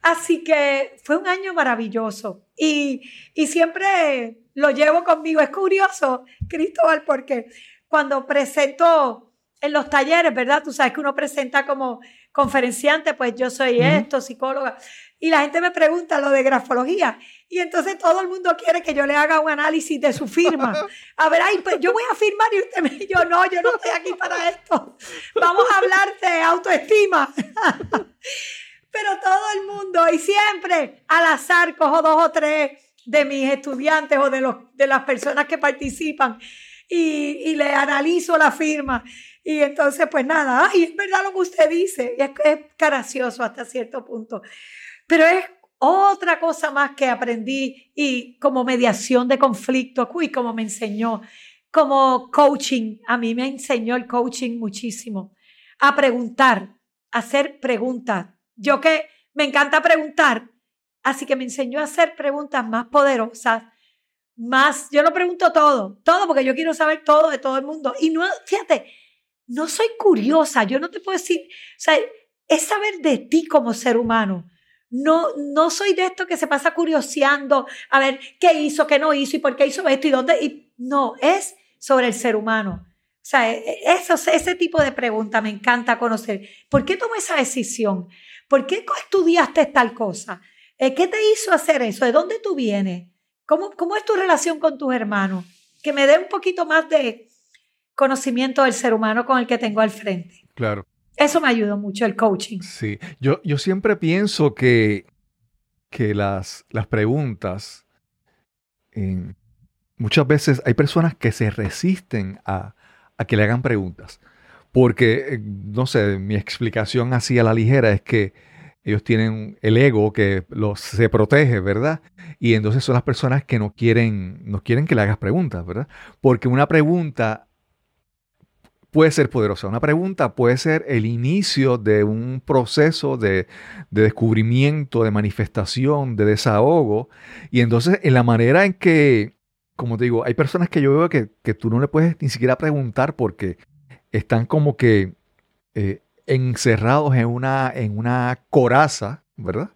S1: Así que fue un año maravilloso y, y siempre lo llevo conmigo. Es curioso, Cristóbal, porque cuando presento en los talleres, ¿verdad? Tú sabes que uno presenta como, conferenciante, pues yo soy esto, psicóloga. Y la gente me pregunta lo de grafología. Y entonces todo el mundo quiere que yo le haga un análisis de su firma. A ver, ay, pues yo voy a firmar y usted me yo no, yo no estoy aquí para esto. Vamos a hablar de autoestima. Pero todo el mundo, y siempre al azar cojo dos o tres de mis estudiantes o de, los, de las personas que participan y, y le analizo la firma. Y entonces, pues nada, ay, es verdad lo que usted dice. Y es, es hasta cierto punto. Pero es otra cosa más que aprendí y como mediación de conflictos, uy, como me enseñó, como coaching, a mí me enseñó el coaching muchísimo, a preguntar, a hacer preguntas. Yo que me encanta preguntar, así que me enseñó a hacer preguntas más poderosas, más, yo lo pregunto todo, todo, porque yo quiero saber todo de todo el mundo. Y no, fíjate, no soy curiosa, yo no te puedo decir, o sea, es saber de ti como ser humano. No, no soy de esto que se pasa curioseando a ver qué hizo, qué no hizo y por qué hizo esto y dónde. No, es sobre el ser humano. O sea, e, e, eso, ese tipo de pregunta me encanta conocer. ¿Por qué tomó esa decisión? ¿Por qué estudiaste tal cosa? Eh, ¿Qué te hizo hacer eso? ¿De dónde tú vienes? ¿Cómo, ¿Cómo es tu relación con tus hermanos? Que me dé un poquito más de conocimiento del ser humano con el que tengo al frente.
S2: Claro.
S1: Eso me ayudó mucho, el coaching.
S2: Sí, yo, yo siempre pienso que, que las, las preguntas, muchas veces hay personas que se resisten a, que le hagan preguntas. Porque, eh, no sé, mi explicación así a la ligera es que ellos tienen el ego que los, se protege, ¿verdad? Y entonces son las personas que no quieren, no quieren que le hagas preguntas, ¿verdad? Porque una pregunta puede ser poderosa. Una pregunta puede ser el inicio de un proceso de, descubrimiento, de manifestación, de desahogo. Y entonces, en la manera en que, como te digo, hay personas que yo veo que, tú no le puedes ni siquiera preguntar porque están como que eh, encerrados en una, en una coraza, ¿verdad?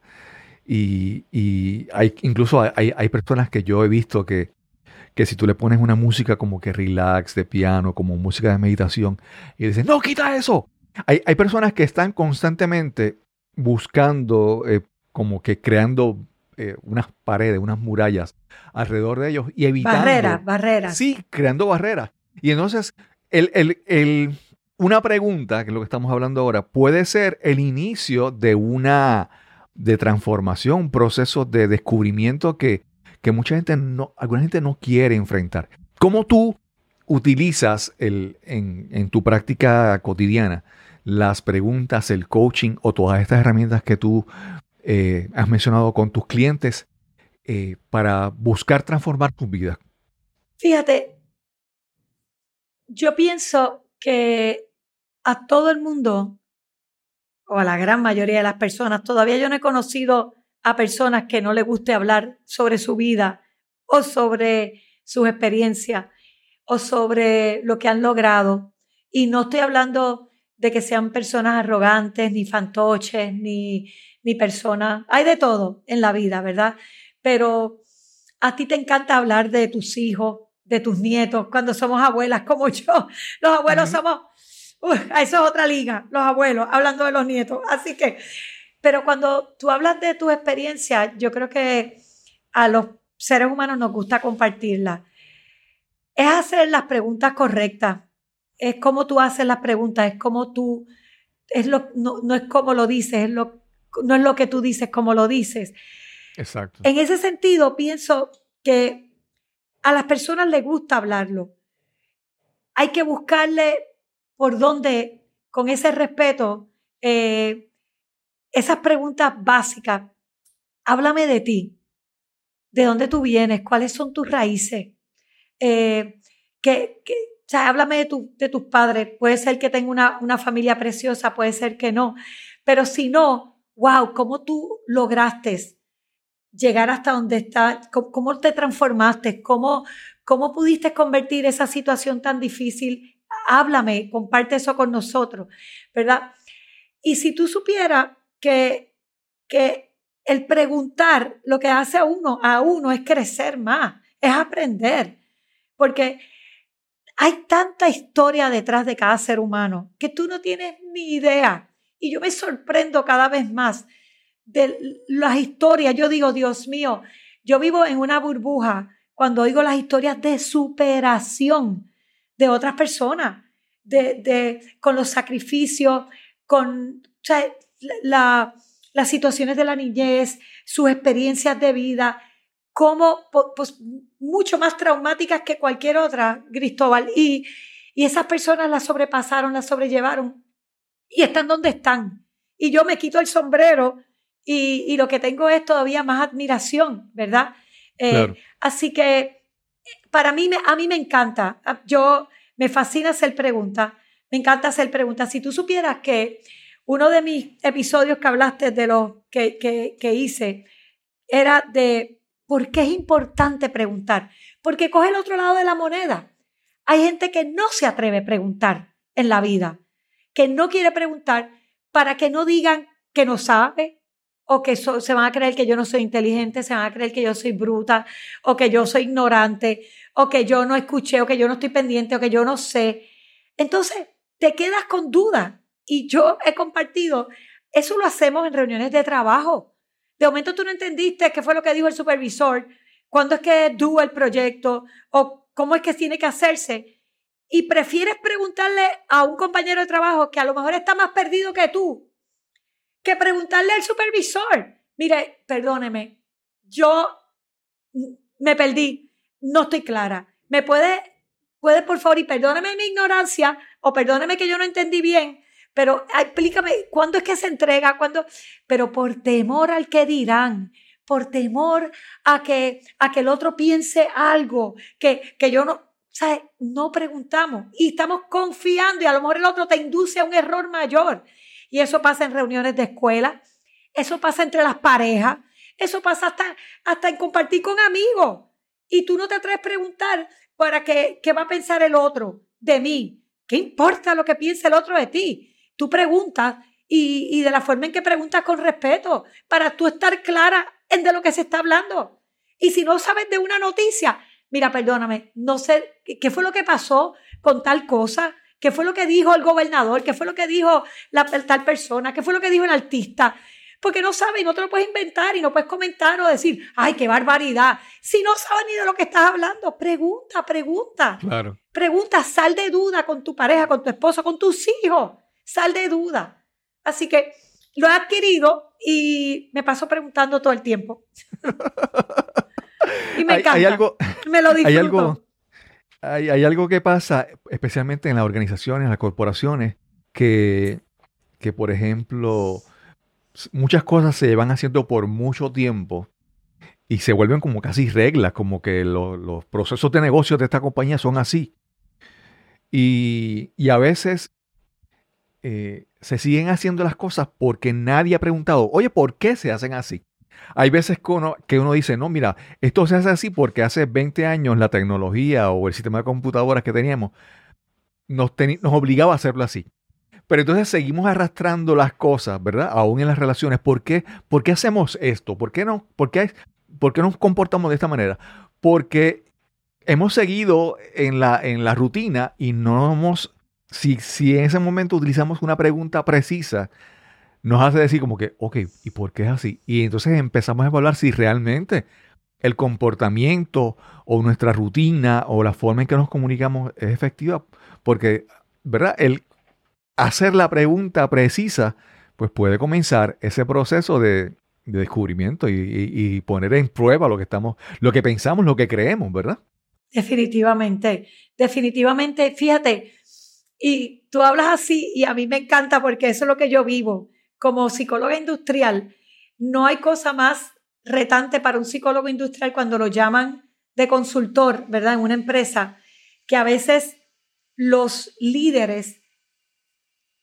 S2: Y, hay, incluso hay, hay personas que yo he visto que que si tú le pones una música como que relax, de piano, como música de meditación, y dicen, no, quita eso. Hay, hay personas que están constantemente buscando, eh, como que creando eh, unas paredes, unas murallas alrededor de ellos y evitando...
S1: Barreras, barreras.
S2: Sí, creando barreras. Y entonces, el, el, el, una pregunta, que es lo que estamos hablando ahora, puede ser el inicio de una de transformación, un proceso de descubrimiento que que mucha gente no, alguna gente no quiere enfrentar. ¿Cómo tú utilizas el, en, tu práctica cotidiana las preguntas, el coaching o todas estas herramientas que tú eh, has mencionado con tus clientes eh, para buscar transformar tu vida?
S1: Fíjate, yo pienso que a todo el mundo, o a la gran mayoría de las personas, todavía yo no he conocido a personas que no les guste hablar sobre su vida o sobre sus experiencias o sobre lo que han logrado. Y no estoy hablando de que sean personas arrogantes, ni fantoches, ni, ni personas. Hay de todo en la vida, ¿verdad? Pero a ti te encanta hablar de tus hijos, de tus nietos, cuando somos abuelas como yo. Los abuelos somos, eso es otra liga, los abuelos, hablando de los nietos. Así que pero cuando tú hablas de tu experiencia, yo creo que a los seres humanos nos gusta compartirla. Es hacer las preguntas correctas. Es como tú haces las preguntas, es como tú, es lo, no, es como lo dices, es lo, no es lo que tú dices como lo dices.
S2: Exacto.
S1: En ese sentido, pienso que a las personas les gusta hablarlo. Hay que buscarle por dónde, con ese respeto, eh, esas preguntas básicas, háblame de ti, de dónde tú vienes, cuáles son tus raíces, eh, que, o sea, háblame de, tu, de tus padres, puede ser que tenga una, una familia preciosa, puede ser que no, pero si no, wow, ¿cómo tú lograste llegar hasta donde estás? ¿Cómo, te transformaste? ¿Cómo, ¿Cómo pudiste convertir esa situación tan difícil? Háblame, comparte eso con nosotros, ¿verdad? Y si tú supieras que, que el preguntar lo que hace a uno, a uno es crecer más, es aprender, porque hay tanta historia detrás de cada ser humano que tú no tienes ni idea. Y yo me sorprendo cada vez más de las historias. Yo digo, Dios mío, yo vivo en una burbuja cuando oigo las historias de superación de otras personas, de, de con los sacrificios, con la, las situaciones de la niñez, sus experiencias de vida, como pues, mucho más traumáticas que cualquier otra, Cristóbal. Y, y esas personas las sobrepasaron, las sobrellevaron y están donde están. Y yo me quito el sombrero y, y lo que tengo es todavía más admiración, ¿verdad? Eh, así que para mí, a mí me encanta. Yo me fascina hacer preguntas. Me encanta hacer preguntas. Si tú supieras que uno de mis episodios que hablaste de los que, que, hice era de por qué es importante preguntar. Porque coge el otro lado de la moneda. Hay gente que no se atreve a preguntar en la vida, que no quiere preguntar para que no digan que no sabe o que se van a creer que yo no soy inteligente, se van a creer que yo soy bruta o que yo soy ignorante o que yo no escuché o que yo no estoy pendiente o que yo no sé. Entonces, te quedas con dudas y yo he compartido, eso lo hacemos en reuniones de trabajo. De momento tú no entendiste qué fue lo que dijo el supervisor, cuándo es que dúo el proyecto o cómo es que tiene que hacerse. Y prefieres preguntarle a un compañero de trabajo que a lo mejor está más perdido que tú, que preguntarle al supervisor. Mire, perdóneme, yo me perdí, no estoy clara. ¿Me puede, puede por favor, y perdóneme mi ignorancia o perdóneme que yo no entendí bien, pero explícame, ¿cuándo es que se entrega? ¿Cuándo? Pero por temor al que dirán, por temor a que, a que el otro piense algo, que, que yo no, ¿sabes? No preguntamos y estamos confiando y a lo mejor el otro te induce a un error mayor. Y eso pasa en reuniones de escuela, eso pasa entre las parejas, eso pasa hasta, hasta en compartir con amigos. Y tú no te atreves a preguntar para qué, qué va a pensar el otro de mí. ¿Qué importa lo que piense el otro de ti? Tú preguntas y, de la forma en que preguntas con respeto, para tú estar clara en de lo que se está hablando. Y si no sabes de una noticia, mira, perdóname, no sé qué fue lo que pasó con tal cosa, qué fue lo que dijo el gobernador, qué fue lo que dijo la tal persona, qué fue lo que dijo el artista. Porque no sabes y no te lo puedes inventar y no puedes comentar o decir, ay, qué barbaridad. Si no sabes ni de lo que estás hablando, pregunta, pregunta.
S2: Claro.
S1: Pregunta, sal de duda con tu pareja, con tu esposo, con tus hijos sal de duda. Así que lo he adquirido y me paso preguntando todo el tiempo. y me encanta.
S2: Hay, algo,
S1: me lo disfruto.
S2: Hay algo, hay, algo que pasa, especialmente en las organizaciones, en las corporaciones, que, que por ejemplo, muchas cosas se van haciendo por mucho tiempo y se vuelven como casi reglas, como que los procesos de negocios de esta compañía son así. Y, y, a veces eh, se siguen haciendo las cosas porque nadie ha preguntado, oye, ¿por qué se hacen así? Hay veces que uno, que uno dice, no, mira, esto se hace así porque hace 20 años la tecnología o el sistema de computadoras que teníamos nos, nos obligaba a hacerlo así. Pero entonces seguimos arrastrando las cosas, ¿verdad? Aún en las relaciones. ¿Por qué, ¿Por qué hacemos esto? ¿Por qué, no, por, qué, ¿Por qué nos comportamos de esta manera? Porque hemos seguido en la, en la rutina y no hemos si, si en ese momento utilizamos una pregunta precisa, nos hace decir como que, ok, ¿y por qué es así? Y entonces empezamos a evaluar si realmente el comportamiento o nuestra rutina o la forma en que nos comunicamos es efectiva, porque, ¿verdad? El hacer la pregunta precisa, pues puede comenzar ese proceso de, descubrimiento y, y, poner en prueba lo que estamos, lo que pensamos, lo que creemos, ¿verdad?
S1: Definitivamente, definitivamente, fíjate, y tú hablas así y a mí me encanta porque eso es lo que yo vivo. Como psicóloga industrial, no hay cosa más retante para un psicólogo industrial cuando lo llaman de consultor, ¿verdad? En una empresa, que a veces los líderes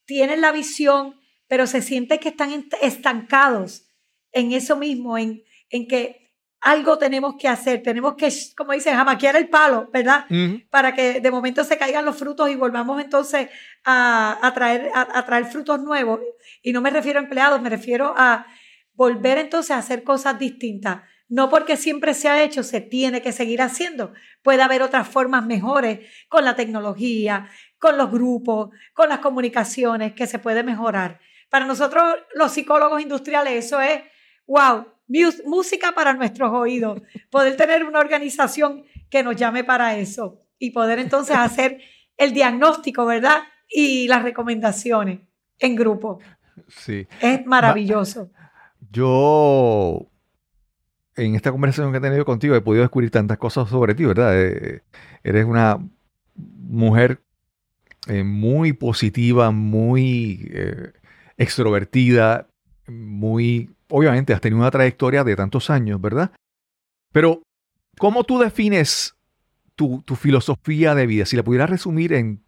S1: tienen la visión, pero se sienten que están estancados en eso mismo, en, en que algo tenemos que hacer, tenemos que, como dicen, jamaquear el palo, ¿verdad? Para que de momento se caigan los frutos y volvamos entonces a, traer, a, traer frutos nuevos. Y no me refiero a empleados, me refiero a volver entonces a hacer cosas distintas. No porque siempre se ha hecho, se tiene que seguir haciendo. Puede haber otras formas mejores con la tecnología, con los grupos, con las comunicaciones que se puede mejorar. Para nosotros los psicólogos industriales eso es, wow, música para nuestros oídos. Poder tener una organización que nos llame para eso y poder entonces hacer el diagnóstico, ¿verdad? Y las recomendaciones en grupo.
S2: Sí.
S1: Es maravilloso.
S2: Yo, en esta conversación que he tenido contigo, he podido descubrir tantas cosas sobre ti, ¿verdad? Eh, eres una mujer eh, muy positiva, muy eh, extrovertida, muy... Obviamente has tenido una trayectoria de tantos años, ¿verdad? Pero, ¿cómo tú defines tu, filosofía de vida? Si la pudieras resumir en,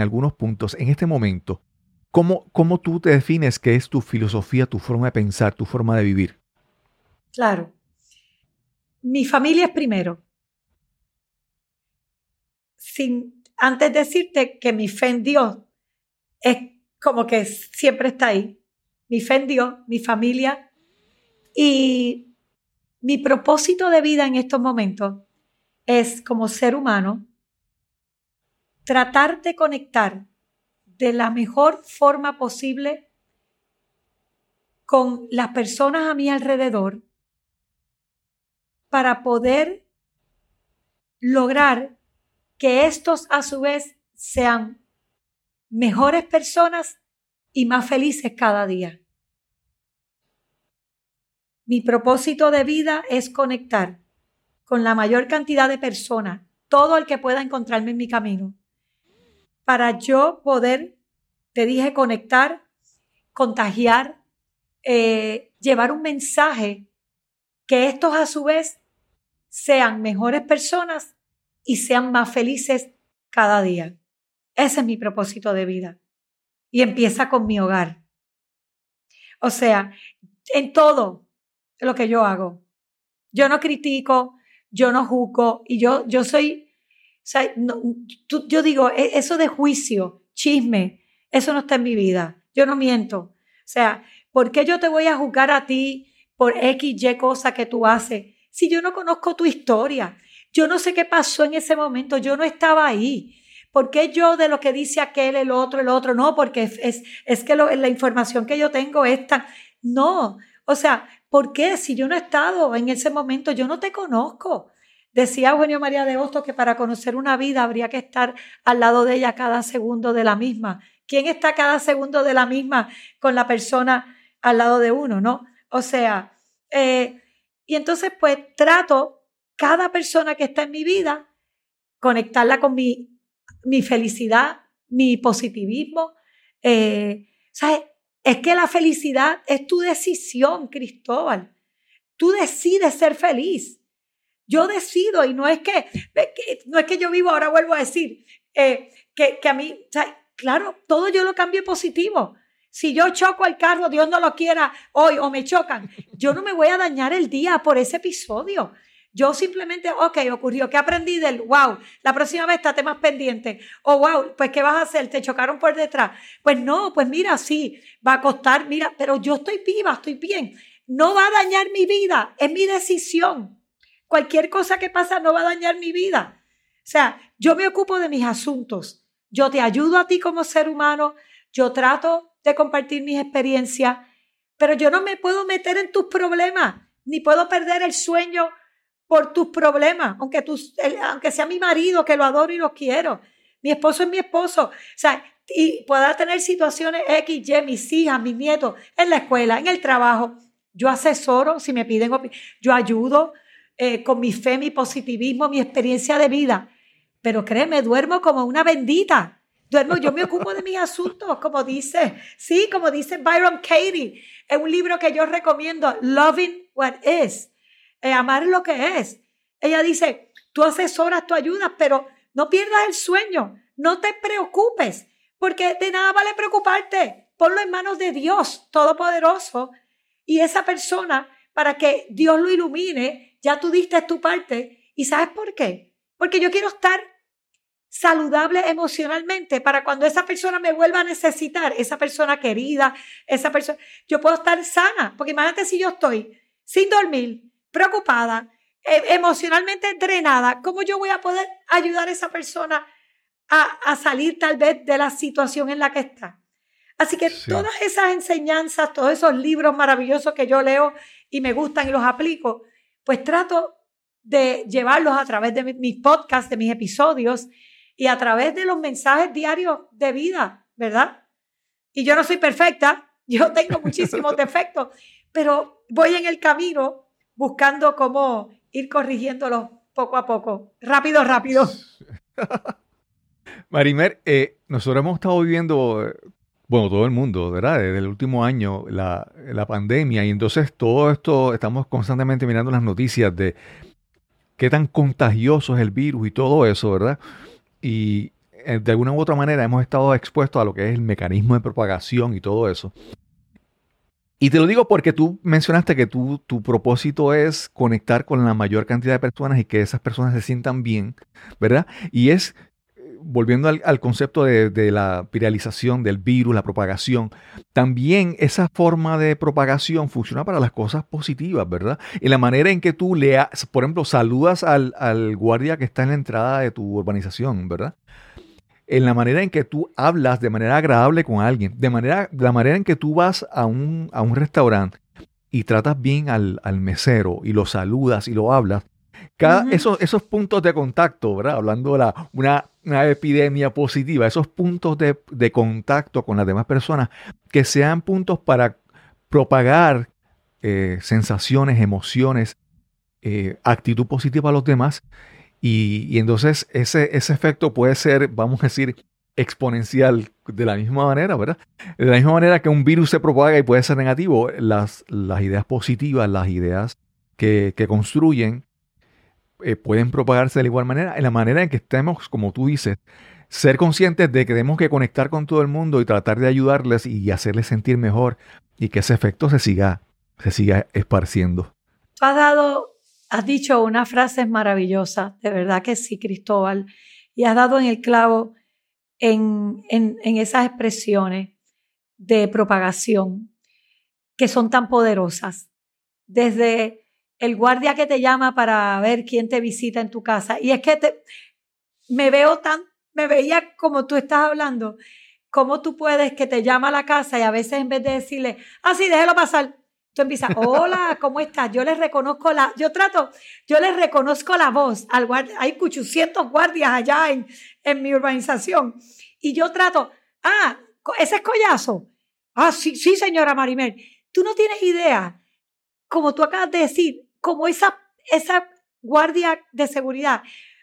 S2: algunos puntos, en este momento, ¿cómo, ¿cómo tú te defines qué es tu filosofía, tu forma de pensar, tu forma de vivir?
S1: Claro. Mi familia es primero. Sin antes de decirte que mi fe en Dios es como que siempre está ahí. Mi fe en Dios, mi familia y mi propósito de vida en estos momentos es como ser humano tratar de conectar de la mejor forma posible con las personas a mi alrededor para poder lograr que estos a su vez sean mejores personas y más felices cada día. Mi propósito de vida es conectar con la mayor cantidad de personas, todo el que pueda encontrarme en mi camino, para yo poder, te dije, conectar, contagiar, eh, llevar un mensaje que estos a su vez sean mejores personas y sean más felices cada día. Ese es mi propósito de vida. Y empieza con mi hogar. O sea, en todo lo que yo hago. Yo no critico, yo no juzgo y yo, yo soy, o sea, yo digo, e, eso de juicio, chisme, eso no está en mi vida. Yo no miento. O sea, ¿por qué yo te voy a juzgar a ti por X, Y cosa que tú haces si yo no conozco tu historia? Yo no sé qué pasó en ese momento, yo no estaba ahí. ¿Por qué yo de lo que dice aquel, el otro, el otro? No, porque es, es, que la información que yo tengo es tan... No, o sea, ¿por qué? Si yo no he estado en ese momento, yo no te conozco. Decía Eugenio María de Hostos que para conocer una vida habría que estar al lado de ella cada segundo de la misma. ¿Quién está cada segundo de la misma con la persona al lado de uno, no? O sea, eh, y entonces pues trato cada persona que está en mi vida, conectarla con mi, mi felicidad, mi positivismo. Eh, ¿sabes? Es que la felicidad es tu decisión, Cristóbal. Tú decides ser feliz. Yo decido y no es que, no es que yo vivo, ahora vuelvo a decir, eh, que, que, a mí, claro, todo yo lo cambio positivo. Si yo choco al carro, Dios no lo quiera hoy o me chocan, yo no me voy a dañar el día por ese episodio. Yo simplemente, ok, ocurrió, ¿qué aprendí del wow? La próxima vez estate más pendiente. O wow, pues ¿qué vas a hacer? ¿Te chocaron por detrás? Pues no, pues mira, sí, va a costar, mira, pero yo estoy viva, estoy bien. No va a dañar mi vida, es mi decisión. Cualquier cosa que pasa no va a dañar mi vida. O sea, yo me ocupo de mis asuntos. Yo te ayudo a ti como ser humano, yo trato de compartir mis experiencias, pero yo no me puedo meter en tus problemas, ni puedo perder el sueño por tus problemas, aunque, aunque sea mi marido, que lo adoro y lo quiero. Mi esposo es mi esposo. O sea, y pueda tener situaciones X, Y, mis hijas, mis nietos, en la escuela, en el trabajo. Yo asesoro, si me piden, yo ayudo eh, con mi fe, mi positivismo, mi experiencia de vida. Pero créeme, duermo como una bendita. Duermo, yo me ocupo de mis asuntos, como dice, sí, como dice Byron Katie, en un libro que yo recomiendo, Loving What Is. Eh, amar lo que es. Ella dice, tú asesoras, tú ayudas, pero no pierdas el sueño, no te preocupes, porque de nada vale preocuparte. Ponlo en manos de Dios Todopoderoso y esa persona, para que Dios lo ilumine, ya tú diste tu parte. ¿Y sabes por qué? Porque yo quiero estar saludable emocionalmente para cuando esa persona me vuelva a necesitar, esa persona querida, esa persona, yo puedo estar sana, porque imagínate si yo estoy sin dormir, preocupada, eh, emocionalmente drenada, ¿cómo yo voy a poder ayudar a esa persona a, a salir tal vez de la situación en la que está? Así que todas esas enseñanzas, todos esos libros maravillosos que yo leo y me gustan y los aplico, pues trato de llevarlos a través de mis podcasts, de mis episodios y a través de los mensajes diarios de vida, ¿verdad? Y yo no soy perfecta, yo tengo muchísimos defectos, pero voy en el camino buscando cómo ir corrigiéndolos poco a poco, rápido, rápido.
S2: Marimer, eh, nosotros hemos estado viviendo, bueno, todo el mundo, ¿verdad? Desde el último año, la, la pandemia, y entonces todo esto, estamos constantemente mirando las noticias de qué tan contagioso es el virus y todo eso, ¿verdad? Y eh, de alguna u otra manera hemos estado expuestos a lo que es el mecanismo de propagación y todo eso. Y te lo digo porque tú mencionaste que tu propósito es conectar con la mayor cantidad de personas y que esas personas se sientan bien, ¿verdad? Y es volviendo al, concepto de, la viralización del virus, la propagación, también esa forma de propagación funciona para las cosas positivas, ¿verdad? En la manera en que tú le, por ejemplo, saludas al, guardia que está en la entrada de tu urbanización, ¿verdad? En la manera en que tú hablas de manera agradable con alguien, de manera, la manera en que tú vas a un, a un restaurante y tratas bien al, al mesero y lo saludas y lo hablas, cada, esos, esos puntos de contacto, ¿verdad? Hablando de la, una, epidemia positiva, esos puntos de, contacto con las demás personas, que sean puntos para propagar eh, sensaciones, emociones, eh, actitud positiva a los demás. Y, entonces ese, ese efecto puede ser, vamos a decir, exponencial de la misma manera, ¿verdad? De la misma manera que un virus se propaga y puede ser negativo, las, las ideas positivas, las ideas que, que construyen, eh, pueden propagarse de la igual manera, en la manera en que estemos, como tú dices, ser conscientes de que tenemos que conectar con todo el mundo y tratar de ayudarles y hacerles sentir mejor y que ese efecto se siga, se siga esparciendo.
S1: Tú has dado, has dicho una frase maravillosa, de verdad que sí, Cristóbal, y has dado en el clavo en, en, en esas expresiones de propagación que son tan poderosas. Desde el guardia que te llama para ver quién te visita en tu casa. Y es que te, me veo tan, me veía como tú estás hablando, cómo tú puedes que te llama a la casa y a veces en vez de decirle, ah, sí, déjelo pasar, tú empiezas, hola, ¿cómo estás? Yo les reconozco la, yo trato, yo les reconozco la voz al guardia, hay 800 guardias allá en, en mi urbanización. Y yo trato, ah, ese es collazo. Ah, sí, sí, señora Marimel. Tú no tienes idea, como tú acabas de decir, como esa, esa guardia de seguridad.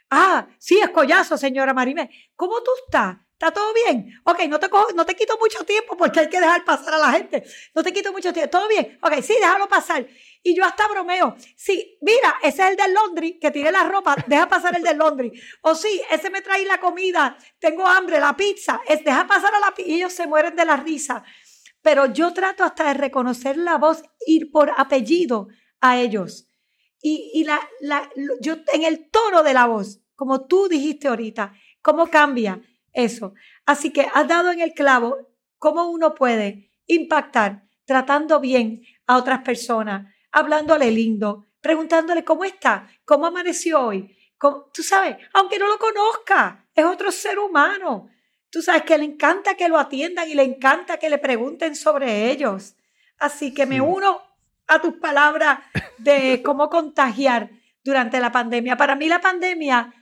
S1: Ah, sí, es collazo, señora Marimé. ¿Cómo tú estás? ¿Está todo bien? Ok, no te, no te quito mucho tiempo porque hay que dejar pasar a la gente. No te quito mucho tiempo. ¿Todo bien? Ok, sí, déjalo pasar. Y yo hasta bromeo. Sí, mira, ese es el del laundry que tiene la ropa. Deja pasar el del laundry. O sí, ese me trae la comida. Tengo hambre, la pizza. Es, deja pasar a la pizza. Y ellos se mueren de la risa. Pero yo trato hasta de reconocer la voz, ir por apellido a ellos y, la, la, yo en el tono de la voz, como tú dijiste ahorita, cómo cambia eso. Así que has dado en el clavo cómo uno puede impactar tratando bien a otras personas, hablándole lindo, preguntándole cómo está, cómo amaneció hoy. tú sabes, aunque no lo conozca, es otro ser humano. Tú sabes que le encanta que lo atiendan y le encanta que le pregunten sobre ellos. Así que me uno a tus palabras de cómo contagiar durante la pandemia. Para mí la pandemia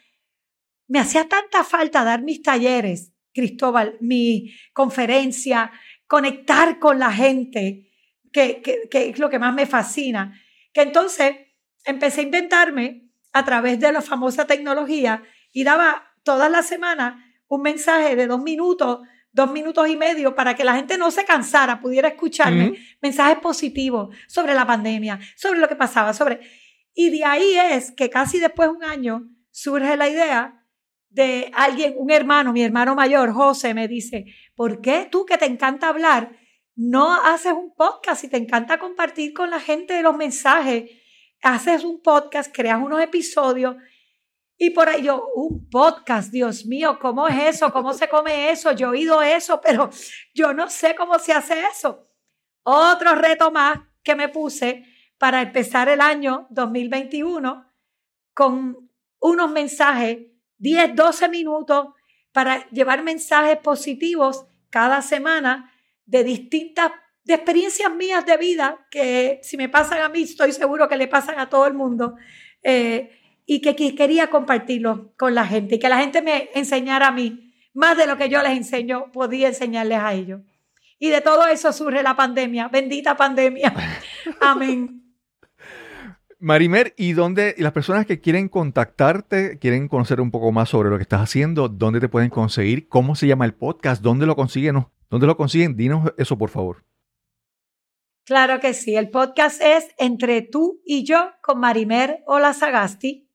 S1: me hacía tanta falta dar mis talleres, Cristóbal, mi conferencia, conectar con la gente, que, que, es lo que más me fascina, que entonces empecé a inventarme a través de la famosa tecnología y daba todas las semanas un mensaje de dos minutos dos minutos y medio para que la gente no se cansara, pudiera escucharme mensajes positivos sobre la pandemia, sobre lo que pasaba, sobre... Y de ahí es que casi después de un año surge la idea de alguien, un hermano, mi hermano mayor, José, me dice, ¿por qué tú que te encanta hablar, no haces un podcast y te encanta compartir con la gente los mensajes? Haces un podcast, creas unos episodios y por ahí yo, un podcast, Dios mío, ¿cómo es eso? ¿Cómo se come eso? Yo he oído eso, pero yo no sé cómo se hace eso. Otro reto más que me puse para empezar el año 2021 con unos mensajes, 10, 12 minutos, para llevar mensajes positivos cada semana de distintas de experiencias mías de vida que si me pasan a mí, estoy seguro que le pasan a todo el mundo. Eh, y que, quería compartirlo con la gente y que la gente me enseñara a mí más de lo que yo les enseño, podía enseñarles a ellos. Y de todo eso surge la pandemia, bendita pandemia. Amén.
S2: Marimer, ¿y dónde las personas que quieren contactarte, quieren conocer un poco más sobre lo que estás haciendo, dónde te pueden conseguir? ¿Cómo se llama el podcast? ¿Dónde lo consiguen? ¿Dónde lo consiguen? Dinos eso, por favor.
S1: Claro que sí. El podcast es Entre tú y yo con Marimer Olazagasti.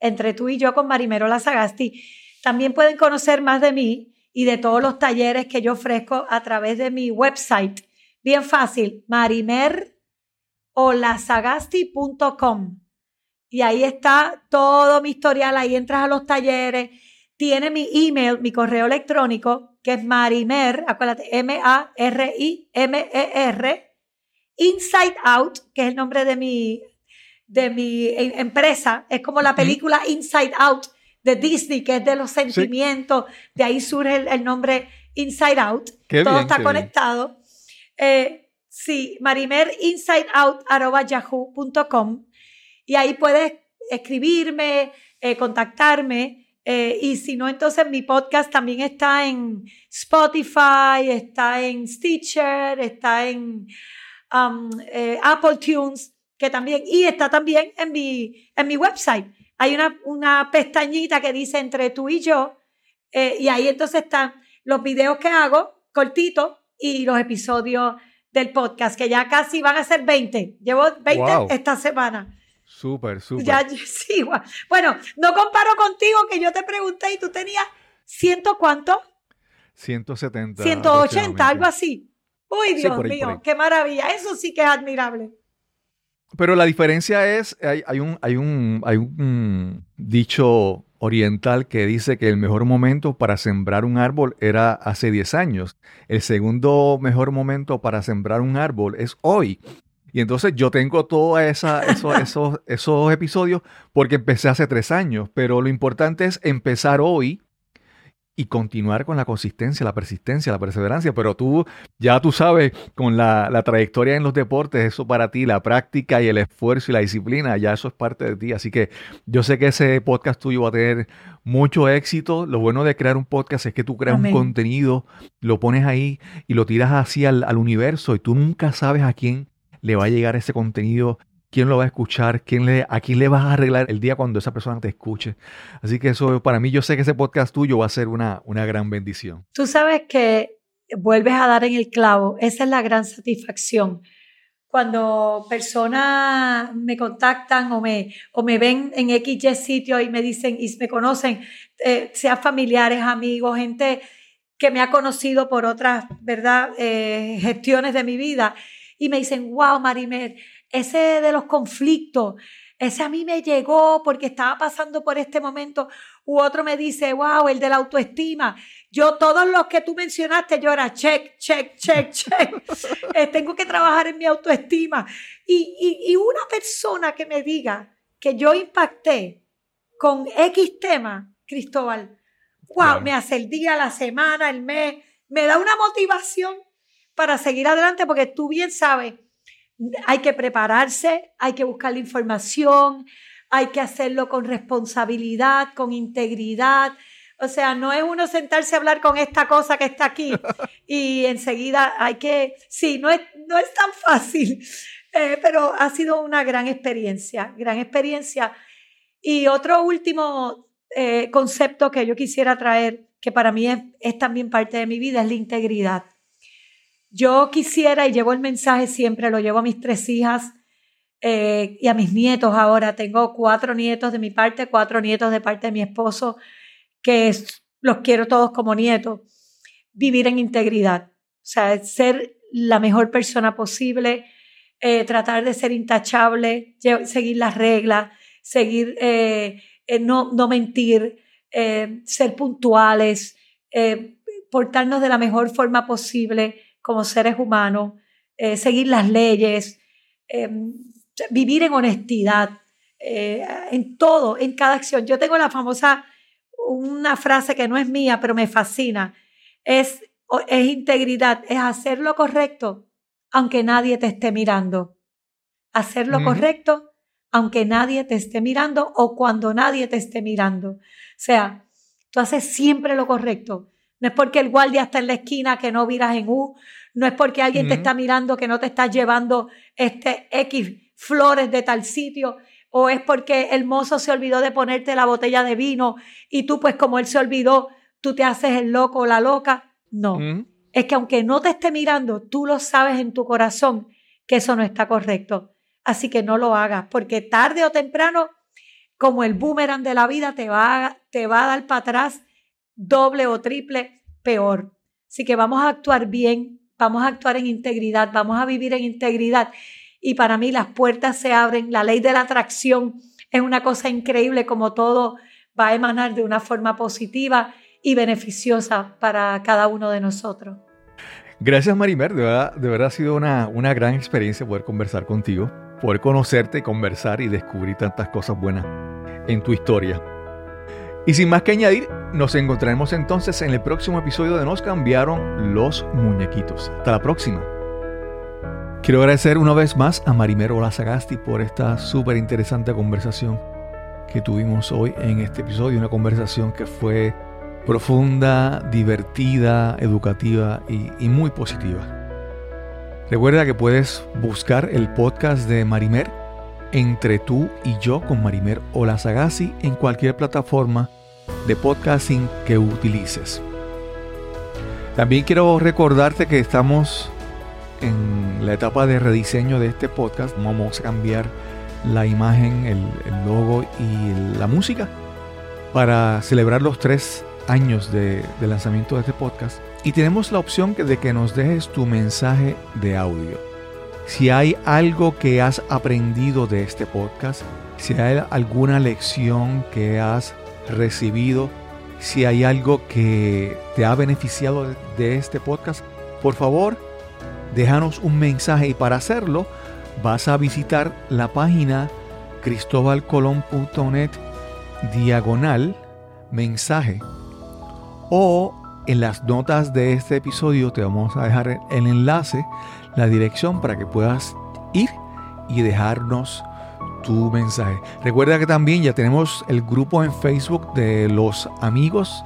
S1: Entre tú y yo con Marimer Olazagasti. También pueden conocer más de mí y de todos los talleres que yo ofrezco a través de mi website. Bien fácil, Marimer o lasagasti.com. Y ahí está todo mi historial, ahí entras a los talleres, tiene mi email, mi correo electrónico, que es marimer, acuérdate, M-A-R-I-M-E-R, Inside Out, que es el nombre de mi, de mi e, empresa, es como la película Inside Out de Disney, que es de los sentimientos, de ahí surge el, nombre Inside Out, todo está conectado. Eh, Sí, marimerinsideout.yahoo.com y ahí puedes escribirme, eh, contactarme. Eh, y si no, entonces mi podcast también está en Spotify, está en Stitcher, está en um, eh, Apple Tunes, que también, y está también en mi, en mi website. Hay una, una pestañita que dice entre tú y yo, y ahí entonces están los videos que hago, cortitos, y los episodios del podcast, que ya casi van a ser 20. Llevo 20 esta semana.
S2: Súper, súper.
S1: Ya, sí, bueno, no comparo contigo que yo te pregunté y tú tenías ciento cuánto?
S2: 170.
S1: 180, algo así. Uy, Dios mío, qué maravilla. Eso sí que es admirable.
S2: Pero la diferencia es, hay, hay, un, hay, un, hay un dicho oriental que dice que el mejor momento para sembrar un árbol era hace 10 años. El segundo mejor momento para sembrar un árbol es hoy. Y entonces yo tengo todos esos, esos, esos episodios porque empecé hace tres años, pero lo importante es empezar hoy y continuar con la consistencia, la persistencia, la perseverancia. Pero tú, ya tú sabes, con la, la, trayectoria en los deportes, eso para ti, la práctica y el esfuerzo y la disciplina, ya eso es parte de ti. Así que yo sé que ese podcast tuyo va a tener mucho éxito. Lo bueno de crear un podcast es que tú creas un contenido, lo pones ahí y lo tiras así al, al universo y tú nunca sabes a quién le va a llegar ese contenido quién lo va a escuchar, quién le, a quién le vas a arreglar el día cuando esa persona te escuche. Así que eso para mí, yo sé que ese podcast tuyo va a ser una, una gran bendición.
S1: Tú sabes que vuelves a dar en el clavo, esa es la gran satisfacción. Cuando personas me contactan o me, o me ven en XY sitio y me dicen y me conocen, eh, sean familiares, amigos, gente que me ha conocido por otras, ¿verdad?, eh, gestiones de mi vida, y me dicen, wow, Marimer, ese de los conflictos, ese a mí me llegó porque estaba pasando por este momento, u otro me dice, wow, el de la autoestima. Yo todos los que tú mencionaste, yo era check, check, check, check. Eh, tengo que trabajar en mi autoestima. Y, y, una persona que me diga que yo impacté con X tema, Cristóbal, wow, me hace el día, la semana, el mes, me da una motivación para seguir adelante porque tú bien sabes hay que prepararse, hay que buscar la información, hay que hacerlo con responsabilidad, con integridad. O sea, no es uno sentarse a hablar con esta cosa que está aquí y enseguida hay que, sí, no es, no es tan fácil, eh, pero ha sido una gran experiencia, gran experiencia. Y otro último eh, concepto que yo quisiera traer, que para mí es también parte de mi vida, es la integridad. Yo quisiera, y llevo el mensaje siempre, lo llevo a mis tres hijas eh, y a mis nietos ahora. Tengo cuatro nietos de mi parte, cuatro nietos de parte de mi esposo, que los quiero todos como nietos. Vivir en integridad, o sea, ser la mejor persona posible, eh, tratar de ser intachable, seguir las reglas, seguir, eh, no, no, mentir, ser puntuales, portarnos de la mejor forma posible como seres humanos, eh, seguir las leyes, eh, vivir en honestidad, eh, en todo, en cada acción. Yo tengo la famosa, una frase que no es mía, pero me fascina, es es integridad, es hacer lo correcto aunque nadie te esté mirando. Hacer lo correcto aunque nadie te esté mirando o cuando nadie te esté mirando. O sea, tú haces siempre lo correcto. No es porque el guardia está en la esquina que no miras en U, no es porque alguien te está mirando que no te estás llevando este X flores de tal sitio, o es porque el mozo se olvidó de ponerte la botella de vino y tú pues como él se olvidó, tú te haces el loco o la loca. No, es que aunque no te esté mirando, tú lo sabes en tu corazón que eso no está correcto. Así que no lo hagas, porque tarde o temprano, como el boomerang de la vida, te va, te va a dar para atrás doble o triple peor. Así que vamos a actuar bien, vamos a actuar en integridad, vamos a vivir en integridad. Y para mí las puertas se abren, la ley de la atracción es una cosa increíble como todo va a emanar de una forma positiva y beneficiosa para cada uno de nosotros.
S2: Gracias Marimer, de verdad, ha sido una, una gran experiencia poder conversar contigo, poder conocerte, conversar y descubrir tantas cosas buenas en tu historia. Y sin más que añadir, nos encontraremos entonces en el próximo episodio de Nos cambiaron los muñequitos. Hasta la próxima. Quiero agradecer una vez más a Marimer Olazagasti por esta súper interesante conversación que tuvimos hoy en este episodio. Una conversación que fue profunda, divertida, educativa y, muy positiva. Recuerda que puedes buscar el podcast de Marimer entre tú y yo con Marimer Olazagasi en cualquier plataforma de podcasting que utilices. También quiero recordarte que estamos en la etapa de rediseño de este podcast. Vamos a cambiar la imagen, el logo y la música para celebrar los tres años de, lanzamiento de este podcast y tenemos la opción de que nos dejes tu mensaje de audio. Si hay algo que has aprendido de este podcast, si hay alguna lección que has recibido, si hay algo que te ha beneficiado de este podcast, por favor, déjanos un mensaje y para hacerlo vas a visitar la página cristobalcolón.net diagonal mensaje. O en las notas de este episodio te vamos a dejar el enlace, la dirección para que puedas ir y dejarnos tu mensaje. Recuerda que también ya tenemos el grupo en Facebook de los amigos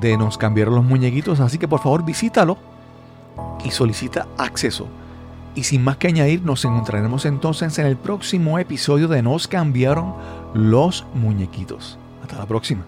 S2: de Nos cambiaron los muñequitos, así que por favor visítalo y solicita acceso. Y sin más que añadir, nos encontraremos entonces en el próximo episodio de Nos cambiaron los muñequitos. Hasta la próxima.